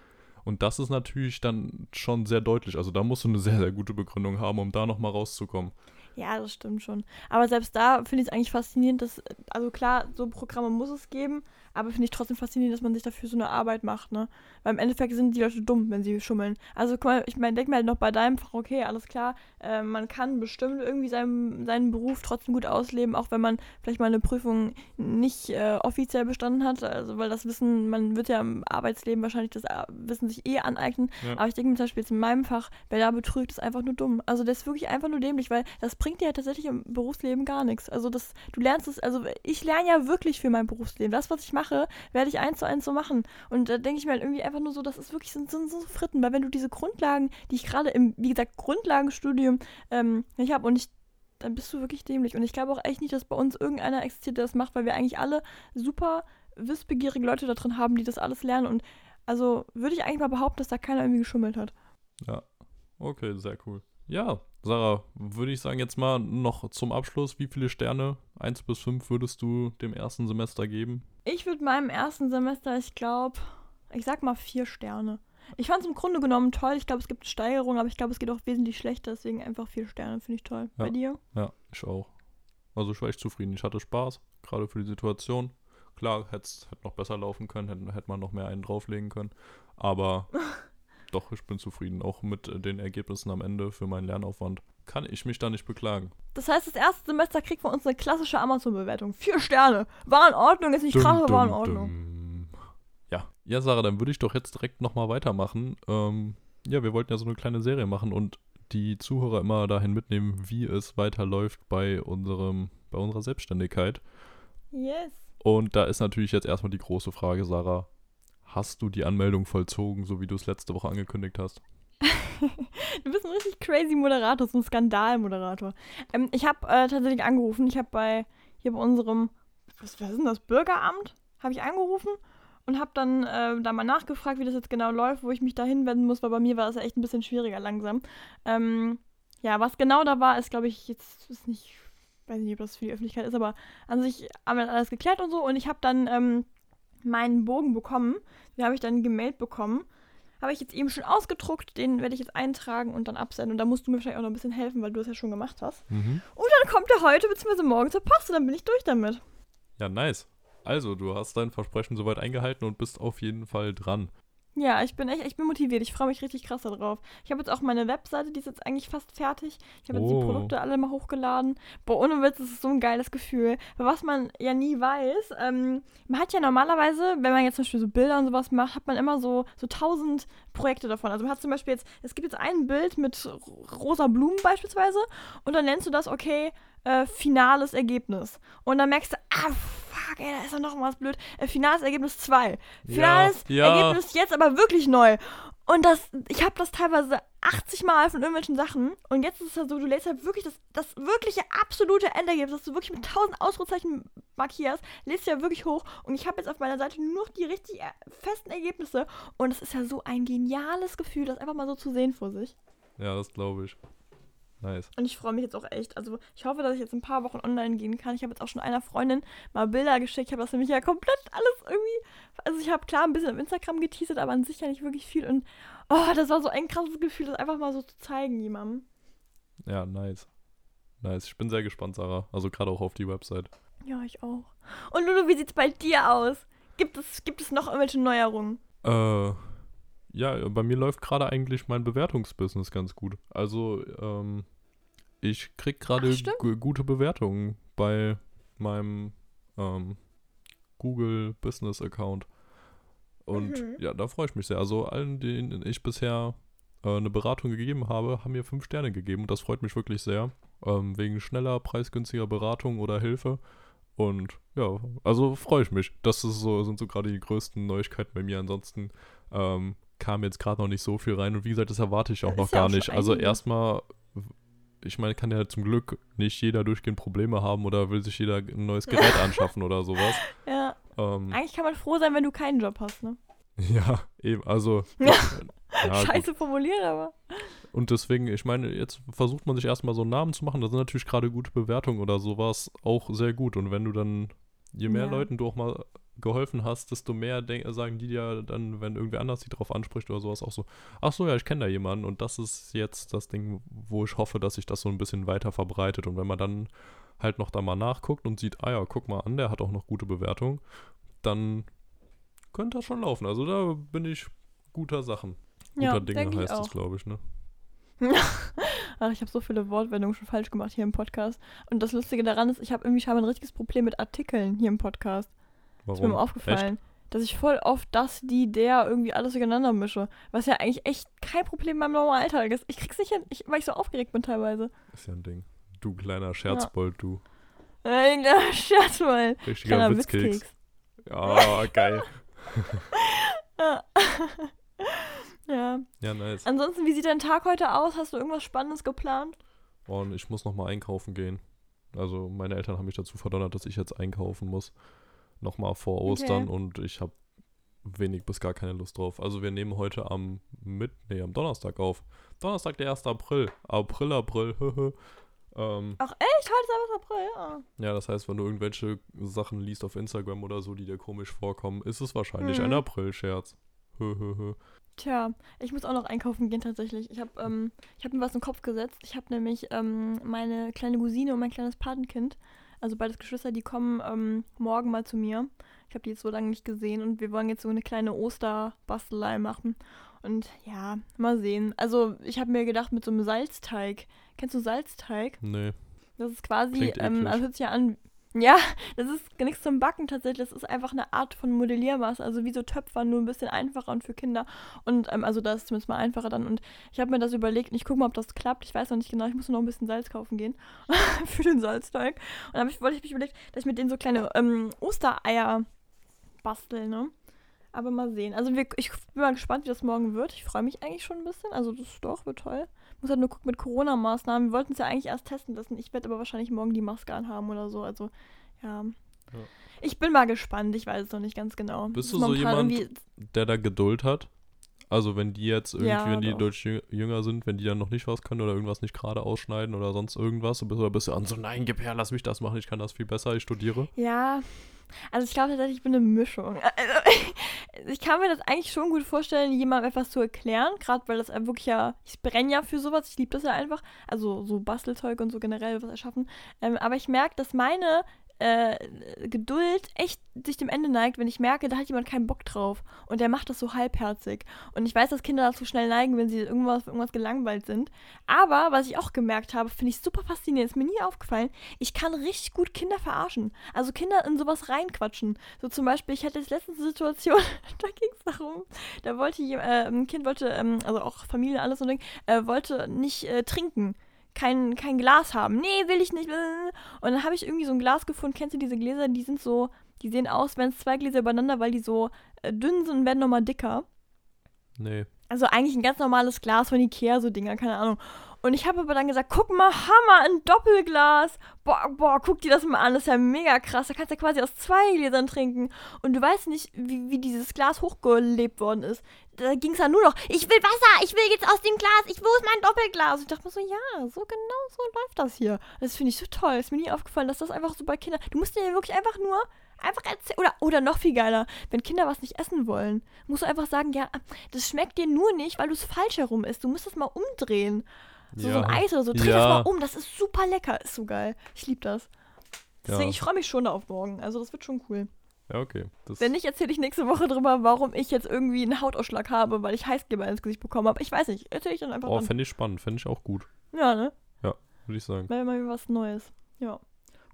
Und das ist natürlich dann schon sehr deutlich. Also da musst du eine sehr, sehr gute Begründung haben, um da nochmal rauszukommen. Ja, das stimmt schon. Aber selbst da finde ich es eigentlich faszinierend, dass, also klar, so Programme muss es geben, aber finde ich trotzdem faszinierend, dass man sich dafür so eine Arbeit macht, ne? Weil im Endeffekt sind die Leute dumm, wenn sie schummeln. Also guck mal, ich meine, denk mal halt noch bei deinem Fach, okay, alles klar, äh, man kann bestimmt irgendwie seinen, seinen Beruf trotzdem gut ausleben, auch wenn man vielleicht mal eine Prüfung nicht äh, offiziell bestanden hat. Also weil das Wissen, man wird ja im Arbeitsleben wahrscheinlich das äh, Wissen sich eh aneignen. Ja. Aber ich denke mir zum Beispiel jetzt in meinem Fach, wer da betrügt, ist einfach nur dumm. Also der ist wirklich einfach nur dämlich, weil das bringt dir ja tatsächlich im Berufsleben gar nichts. Also das, du lernst es, also ich lerne ja wirklich für mein Berufsleben. Das, was ich mache, werde ich eins zu eins so machen. Und da denke ich mir halt irgendwie einfach nur so, das ist wirklich so, so, so Fritten, weil wenn du diese Grundlagen, die ich gerade im, wie gesagt, Grundlagenstudium ähm, nicht habe und ich dann bist du wirklich dämlich. Und ich glaube auch echt nicht, dass bei uns irgendeiner existiert, der das macht, weil wir eigentlich alle super wissbegierige Leute da drin haben, die das alles lernen. Und also würde ich eigentlich mal behaupten, dass da keiner irgendwie geschummelt hat. Ja. Okay, sehr cool. Ja, Sarah, würde ich sagen, jetzt mal noch zum Abschluss, wie viele Sterne, 1 bis 5, würdest du dem ersten Semester geben? Ich würde meinem ersten Semester, ich glaube, ich sag mal vier Sterne. Ich fand es im Grunde genommen toll. Ich glaube, es gibt Steigerungen, aber ich glaube, es geht auch wesentlich schlechter. Deswegen einfach vier Sterne, finde ich toll. Ja. Bei dir? Ja, ich auch. Also ich war echt zufrieden. Ich hatte Spaß, gerade für die Situation. Klar, hätte hätt noch besser laufen können, hätte hätt man noch mehr einen drauflegen können. Aber *laughs* doch, ich bin zufrieden. Auch mit äh, den Ergebnissen am Ende für meinen Lernaufwand. Kann ich mich da nicht beklagen. Das heißt, das erste Semester kriegt von uns eine klassische Amazon-Bewertung. Vier Sterne. War in Ordnung, ist nicht krass, aber war in Ordnung. dum. Ja. Ja, Sarah, dann würde ich doch jetzt direkt nochmal weitermachen. Ähm, ja, wir wollten ja so eine kleine Serie machen und die Zuhörer immer dahin mitnehmen, wie es weiterläuft bei unserem, bei unserer Selbstständigkeit. Yes. Und da ist natürlich jetzt erstmal die große Frage, Sarah. Hast du die Anmeldung vollzogen, so wie du es letzte Woche angekündigt hast? *laughs* Du bist ein richtig crazy Moderator, so ein Skandalmoderator. Ähm, ich habe äh, tatsächlich angerufen. Ich habe bei hier bei unserem, was, was ist denn das, Bürgeramt, habe ich angerufen und habe dann äh, da mal nachgefragt, wie das jetzt genau läuft, wo ich mich da hinwenden muss, weil bei mir war das ja echt ein bisschen schwieriger langsam. Ähm, ja, was genau da war, ist, glaube ich, jetzt ist nicht, weiß nicht, ob das für die Öffentlichkeit ist, aber an sich haben wir alles geklärt und so und ich habe dann ähm, meinen Bogen bekommen. Den habe ich dann gemailt bekommen. Habe ich jetzt eben schon ausgedruckt, den werde ich jetzt eintragen und dann absenden. Und da musst du mir wahrscheinlich auch noch ein bisschen helfen, weil du es ja schon gemacht hast. Mhm. Und dann kommt er heute bzw. morgen zur Post und dann bin ich durch damit. Ja, nice. Also, du hast dein Versprechen soweit eingehalten und bist auf jeden Fall dran. Ja, ich bin echt, ich bin motiviert. Ich freue mich richtig krass darauf. Ich habe jetzt auch meine Webseite, die ist jetzt eigentlich fast fertig. Ich habe jetzt Oh. die Produkte alle mal hochgeladen. Boah, ohne Witz, das ist so ein geiles Gefühl. Was man ja nie weiß, ähm, man hat ja normalerweise, wenn man jetzt zum Beispiel so Bilder und sowas macht, hat man immer so, so tausend Projekte davon. Also man hat zum Beispiel jetzt, es gibt jetzt ein Bild mit ro- rosa Blumen beispielsweise und dann nennst du das, okay, äh, finales Ergebnis. Und dann merkst du, ah, fuck, ey, da ist doch noch was blöd. Äh, finales Ergebnis 2. Finales Ja, ja. Ergebnis jetzt aber wirklich neu. Und das, ich habe das teilweise 80 Mal von irgendwelchen Sachen. Und jetzt ist es ja so, du lädst halt wirklich das, das wirkliche absolute Endergebnis, das du wirklich mit 1000 Ausrufezeichen markierst, lädst du ja wirklich hoch. Und ich habe jetzt auf meiner Seite nur noch die richtig äh, festen Ergebnisse. Und es ist ja so ein geniales Gefühl, das einfach mal so zu sehen vor sich. Ja, das glaube ich. Nice. Und ich freue mich jetzt auch echt. Also ich hoffe, dass ich jetzt ein paar Wochen online gehen kann. Ich habe jetzt auch schon einer Freundin mal Bilder geschickt. Ich habe das nämlich ja komplett alles irgendwie. Also ich habe klar ein bisschen auf Instagram geteasert, aber an sich ja nicht wirklich viel. Und oh, das war so ein krasses Gefühl, das einfach mal so zu zeigen jemandem. Ja, nice. Nice. Ich bin sehr gespannt, Sarah. Also gerade auch auf die Website. Ja, ich auch. Und Lulu, wie sieht's bei dir aus? Gibt es, gibt es noch irgendwelche Neuerungen? Äh, ja, bei mir läuft gerade eigentlich mein Bewertungsbusiness ganz gut. Also, ähm, ich krieg gerade gute Bewertungen bei meinem ähm, Google Business Account. Und Mhm. ja, da freue ich mich sehr. Also allen, denen ich bisher äh, eine Beratung gegeben habe, haben mir fünf Sterne gegeben. Und das freut mich wirklich sehr. Ähm, wegen schneller, preisgünstiger Beratung oder Hilfe. Und ja, also freue ich mich. Das ist so, sind so gerade die größten Neuigkeiten bei mir. Ansonsten ähm, kam jetzt gerade noch nicht so viel rein. Und wie gesagt, das erwarte ich auch Das noch ja gar schon nicht. Also erstmal, ich meine, kann ja zum Glück nicht jeder durchgehend Probleme haben oder will sich jeder ein neues Gerät *laughs* anschaffen oder sowas. Ja, Ähm, eigentlich kann man froh sein, wenn du keinen Job hast, ne? *laughs* ja, eben, also. *laughs* Ja. ja, gut. Scheiße formuliert, aber. Und deswegen, ich meine, jetzt versucht man sich erstmal so einen Namen zu machen. Da sind natürlich gerade gute Bewertungen oder sowas auch sehr gut. Und wenn du dann, je mehr Ja. Leuten du auch mal geholfen hast, desto mehr sagen die dir dann, wenn irgendwer anders die drauf anspricht oder sowas, auch so, ach so, ja, ich kenne da jemanden. Und das ist jetzt das Ding, wo ich hoffe, dass sich das so ein bisschen weiter verbreitet. Und wenn man dann halt noch da mal nachguckt und sieht, ah ja, guck mal an, der hat auch noch gute Bewertungen, dann könnte das schon laufen. Also da bin ich guter Sachen. Guter Ja, Dinge heißt es, auch. glaube ich, ne? *laughs* Ach, ich habe so viele Wortwendungen schon falsch gemacht hier im Podcast. Und das Lustige daran ist, ich habe irgendwie scheinbar ein richtiges Problem mit Artikeln hier im Podcast. Warum? Ist mir mal aufgefallen. Dass ich voll oft das, die, der irgendwie alles durcheinander mische. Was ja eigentlich echt kein Problem beim normalen Alltag ist. Ich krieg's nicht hin, ich, weil ich so aufgeregt bin teilweise. Ist ja ein Ding. Du kleiner Scherzbold, du. Äh, ja, Scherz mal. Richtiger Kleiner Witzkeks. Witzkeks. Ja, geil. *laughs* Ja. *laughs* ja. Ja, nice. Ansonsten, wie sieht dein Tag heute aus? Hast du irgendwas Spannendes geplant? Und ich muss nochmal einkaufen gehen. Also meine Eltern haben mich dazu verdonnert, dass ich jetzt einkaufen muss. Nochmal vor Ostern. Okay. Und ich habe wenig bis gar keine Lust drauf. Also wir nehmen heute am mit, nee, am Donnerstag auf. Donnerstag, der 1. April. April, April, *laughs* ähm, Ach echt? Heute ist April, ja. ja, das heißt, wenn du irgendwelche Sachen liest auf Instagram oder so, die dir komisch vorkommen, ist es wahrscheinlich Mhm. ein April-Scherz. *laughs* Tja, ich muss auch noch einkaufen gehen tatsächlich. Ich habe ähm, ich hab mir was in den Kopf gesetzt. Ich habe nämlich ähm, meine kleine Cousine und mein kleines Patenkind, also beides Geschwister, die kommen ähm, morgen mal zu mir. Ich habe die jetzt so lange nicht gesehen und wir wollen jetzt so eine kleine Osterbastelei machen. Und ja, mal sehen. Also ich habe mir gedacht mit so einem Salzteig. Kennst du Salzteig? Nee. Das ist quasi, ähm, eklig. also hört sich ja an. Ja, das ist nichts zum Backen tatsächlich. Das ist einfach eine Art von Modelliermasse. Also wie so Töpfer, nur ein bisschen einfacher und für Kinder. Und ähm, also das ist zumindest mal einfacher dann. Und ich habe mir das überlegt und ich gucke mal, ob das klappt. Ich weiß noch nicht genau. Ich muss nur noch ein bisschen Salz kaufen gehen *laughs* für den Salzteig. Und dann ich, wollte ich mich überlegt, dass ich mit denen so kleine ähm, Ostereier bastel, ne? Aber mal sehen. Also wir, ich bin mal gespannt, wie das morgen wird. Ich freue mich eigentlich schon ein bisschen. Also das doch, wird toll. Muss halt nur gucken mit Corona-Maßnahmen. Wir wollten es ja eigentlich erst testen lassen. Ich werde aber wahrscheinlich morgen die Maske anhaben oder so. Also, ja. Ja. Ich bin mal gespannt. Ich weiß es noch nicht ganz genau. Bist du so jemand, der da Geduld hat? Also wenn die jetzt irgendwie, Ja, wenn die doch. deutsch jü- jünger sind, wenn die dann noch nicht was können oder irgendwas nicht gerade ausschneiden oder sonst irgendwas, oder bist du an so, nein, gib her, lass mich das machen, ich kann das viel besser, ich studiere. Ja, also ich glaube tatsächlich, ich bin eine Mischung. *laughs* Also, ich kann mir das eigentlich schon gut vorstellen, jemandem etwas zu erklären, gerade weil das wirklich ja, ich brenne ja für sowas, ich liebe das ja einfach, also so Bastelzeug und so generell was erschaffen. Ähm, aber ich merke, dass meine äh, Geduld echt sich dem Ende neigt, wenn ich merke, da hat jemand keinen Bock drauf und der macht das so halbherzig. Und ich weiß, dass Kinder dazu schnell neigen, wenn sie irgendwas, irgendwas gelangweilt sind. Aber was ich auch gemerkt habe, finde ich super faszinierend, ist mir nie aufgefallen, ich kann richtig gut Kinder verarschen. Also Kinder in sowas reinquatschen. So zum Beispiel, ich hatte jetzt letztens eine Situation, *laughs* da ging es darum, da wollte jem- äh, ein Kind wollte, ähm, also auch Familie, alles und Ding, äh, wollte nicht äh, trinken. Kein, kein Glas haben. Nee, will ich nicht. Und dann habe ich irgendwie so ein Glas gefunden. Kennst du diese Gläser? Die sind so, die sehen aus, wenn es zwei Gläser übereinander, weil die so äh, dünn sind und werden nochmal dicker. Nee. Also eigentlich ein ganz normales Glas von Ikea, so Dinger, keine Ahnung. Und ich habe aber dann gesagt, guck mal, Hammer, ein Doppelglas. Boah, boah, guck dir das mal an, das ist ja mega krass. Da kannst du ja quasi aus zwei Gläsern trinken. Und du weißt nicht, wie, wie dieses Glas hochgelebt worden ist. Da ging es ja nur noch, ich will Wasser, ich will jetzt aus dem Glas, ich, wo mein Doppelglas? Und ich dachte mir so, ja, so genau so läuft das hier. Das finde ich so toll. Ist mir nie aufgefallen, dass das einfach so bei Kindern, du musst dir ja wirklich einfach nur einfach erzählen. Oder, oder noch viel geiler, wenn Kinder was nicht essen wollen, musst du einfach sagen, ja, das schmeckt dir nur nicht, weil du es falsch herum isst. Du musst es mal umdrehen. So, so ein Eis oder so. Dreh das Ja. mal um, das ist super lecker. Ist so geil. Ich liebe das. Deswegen, Ja. ich freue mich schon auf morgen. Also, das wird schon cool. Ja, okay. Das, Wenn nicht, erzähle ich nächste Woche drüber, warum ich jetzt irgendwie einen Hautausschlag habe, weil ich Heißgeber ins Gesicht bekommen habe. Ich weiß nicht. Erzähle ich dann einfach oh, fände ich spannend, fände ich auch gut, Ja, ne? würde ich sagen. Mal, mal was Neues. Ja.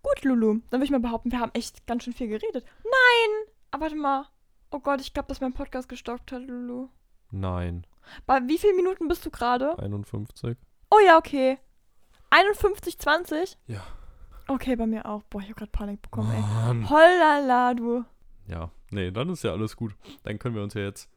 Gut, Lulu. Dann würde ich mal behaupten, wir haben echt ganz schön viel geredet. Nein! Aber warte mal. Oh Gott, ich glaube, dass mein Podcast gestockt hat, Lulu. Nein. Bei wie vielen Minuten bist du gerade? 51? Oh ja, okay. 51, 20? Ja. Okay, bei mir auch. Boah, ich habe gerade Panik bekommen, ey. Mann. Hollala, du. Ja, nee, dann ist ja alles gut. Dann können wir uns ja jetzt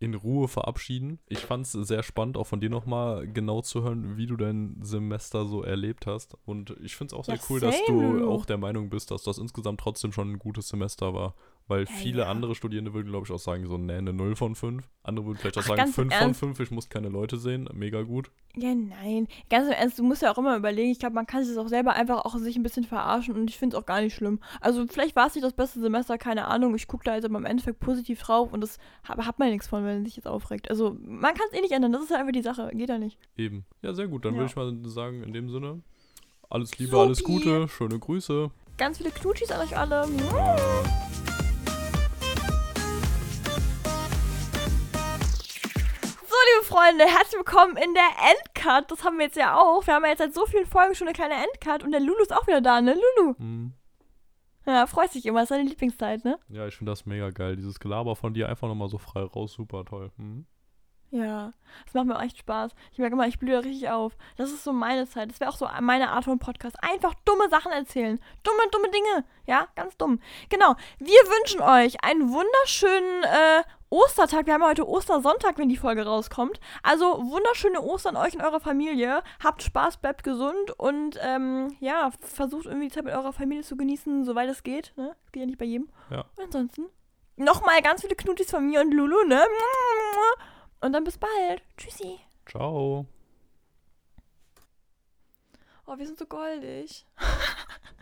in Ruhe verabschieden. Ich fand es sehr spannend, auch von dir nochmal genau zu hören, wie du dein Semester so erlebt hast. Und ich finde es auch sehr Ja, cool, dass same, du Lulu. auch der Meinung bist, dass das insgesamt trotzdem schon ein gutes Semester war. Weil Ja, viele ja. andere Studierende würden, glaube ich, auch sagen, so, nee, eine 0 von 5. Andere würden vielleicht auch Ach, sagen, ganz im 5 von Ernst? 5, ich muss keine Leute sehen. Mega gut. Ja, nein. Ganz im Ernst, du musst ja auch immer überlegen. Ich glaube, man kann sich das auch selber einfach auch sich ein bisschen verarschen und ich finde es auch gar nicht schlimm. Also, vielleicht war es nicht das beste Semester, keine Ahnung. Ich gucke da jetzt aber im Endeffekt positiv drauf und das hat, hat man nichts von, wenn man sich jetzt aufregt. Also, man kann es eh nicht ändern. Das ist ja einfach die Sache. Geht ja nicht. Eben. Ja, sehr gut. Dann Ja. würde ich mal sagen, in dem Sinne, alles Liebe, alles Supi. Gute, schöne Grüße. Ganz viele Knutschis an euch alle. Liebe Freunde, herzlich willkommen in der Endcut. Das haben wir jetzt ja auch. Wir haben ja jetzt seit so vielen Folgen schon eine kleine Endcut und der Lulu ist auch wieder da, ne? Lulu. Hm. Ja, freut sich immer. ist seine Lieblingszeit, ne? Ja, ich finde das mega geil. Dieses Gelaber von dir einfach nochmal so frei raus, super toll. Hm. Ja, das macht mir auch echt Spaß. Ich merke immer, ich blühe da richtig auf. Das ist so meine Zeit. Das wäre auch so meine Art von Podcast. Einfach dumme Sachen erzählen. Dumme, dumme Dinge. Ja, ganz dumm. Genau. Wir wünschen euch einen wunderschönen äh, Ostertag. Wir haben ja heute Ostersonntag, wenn die Folge rauskommt. Also wunderschöne Ostern euch und eurer Familie. Habt Spaß, bleibt gesund und ähm, ja, versucht irgendwie die Zeit mit eurer Familie zu genießen, soweit es geht. Ne? Das geht ja nicht bei jedem. Ja. Und ansonsten Nochmal ganz viele Knutis von mir und Lulu, ne? Und dann bis bald. Tschüssi. Ciao. Oh, wir sind so goldig. *laughs*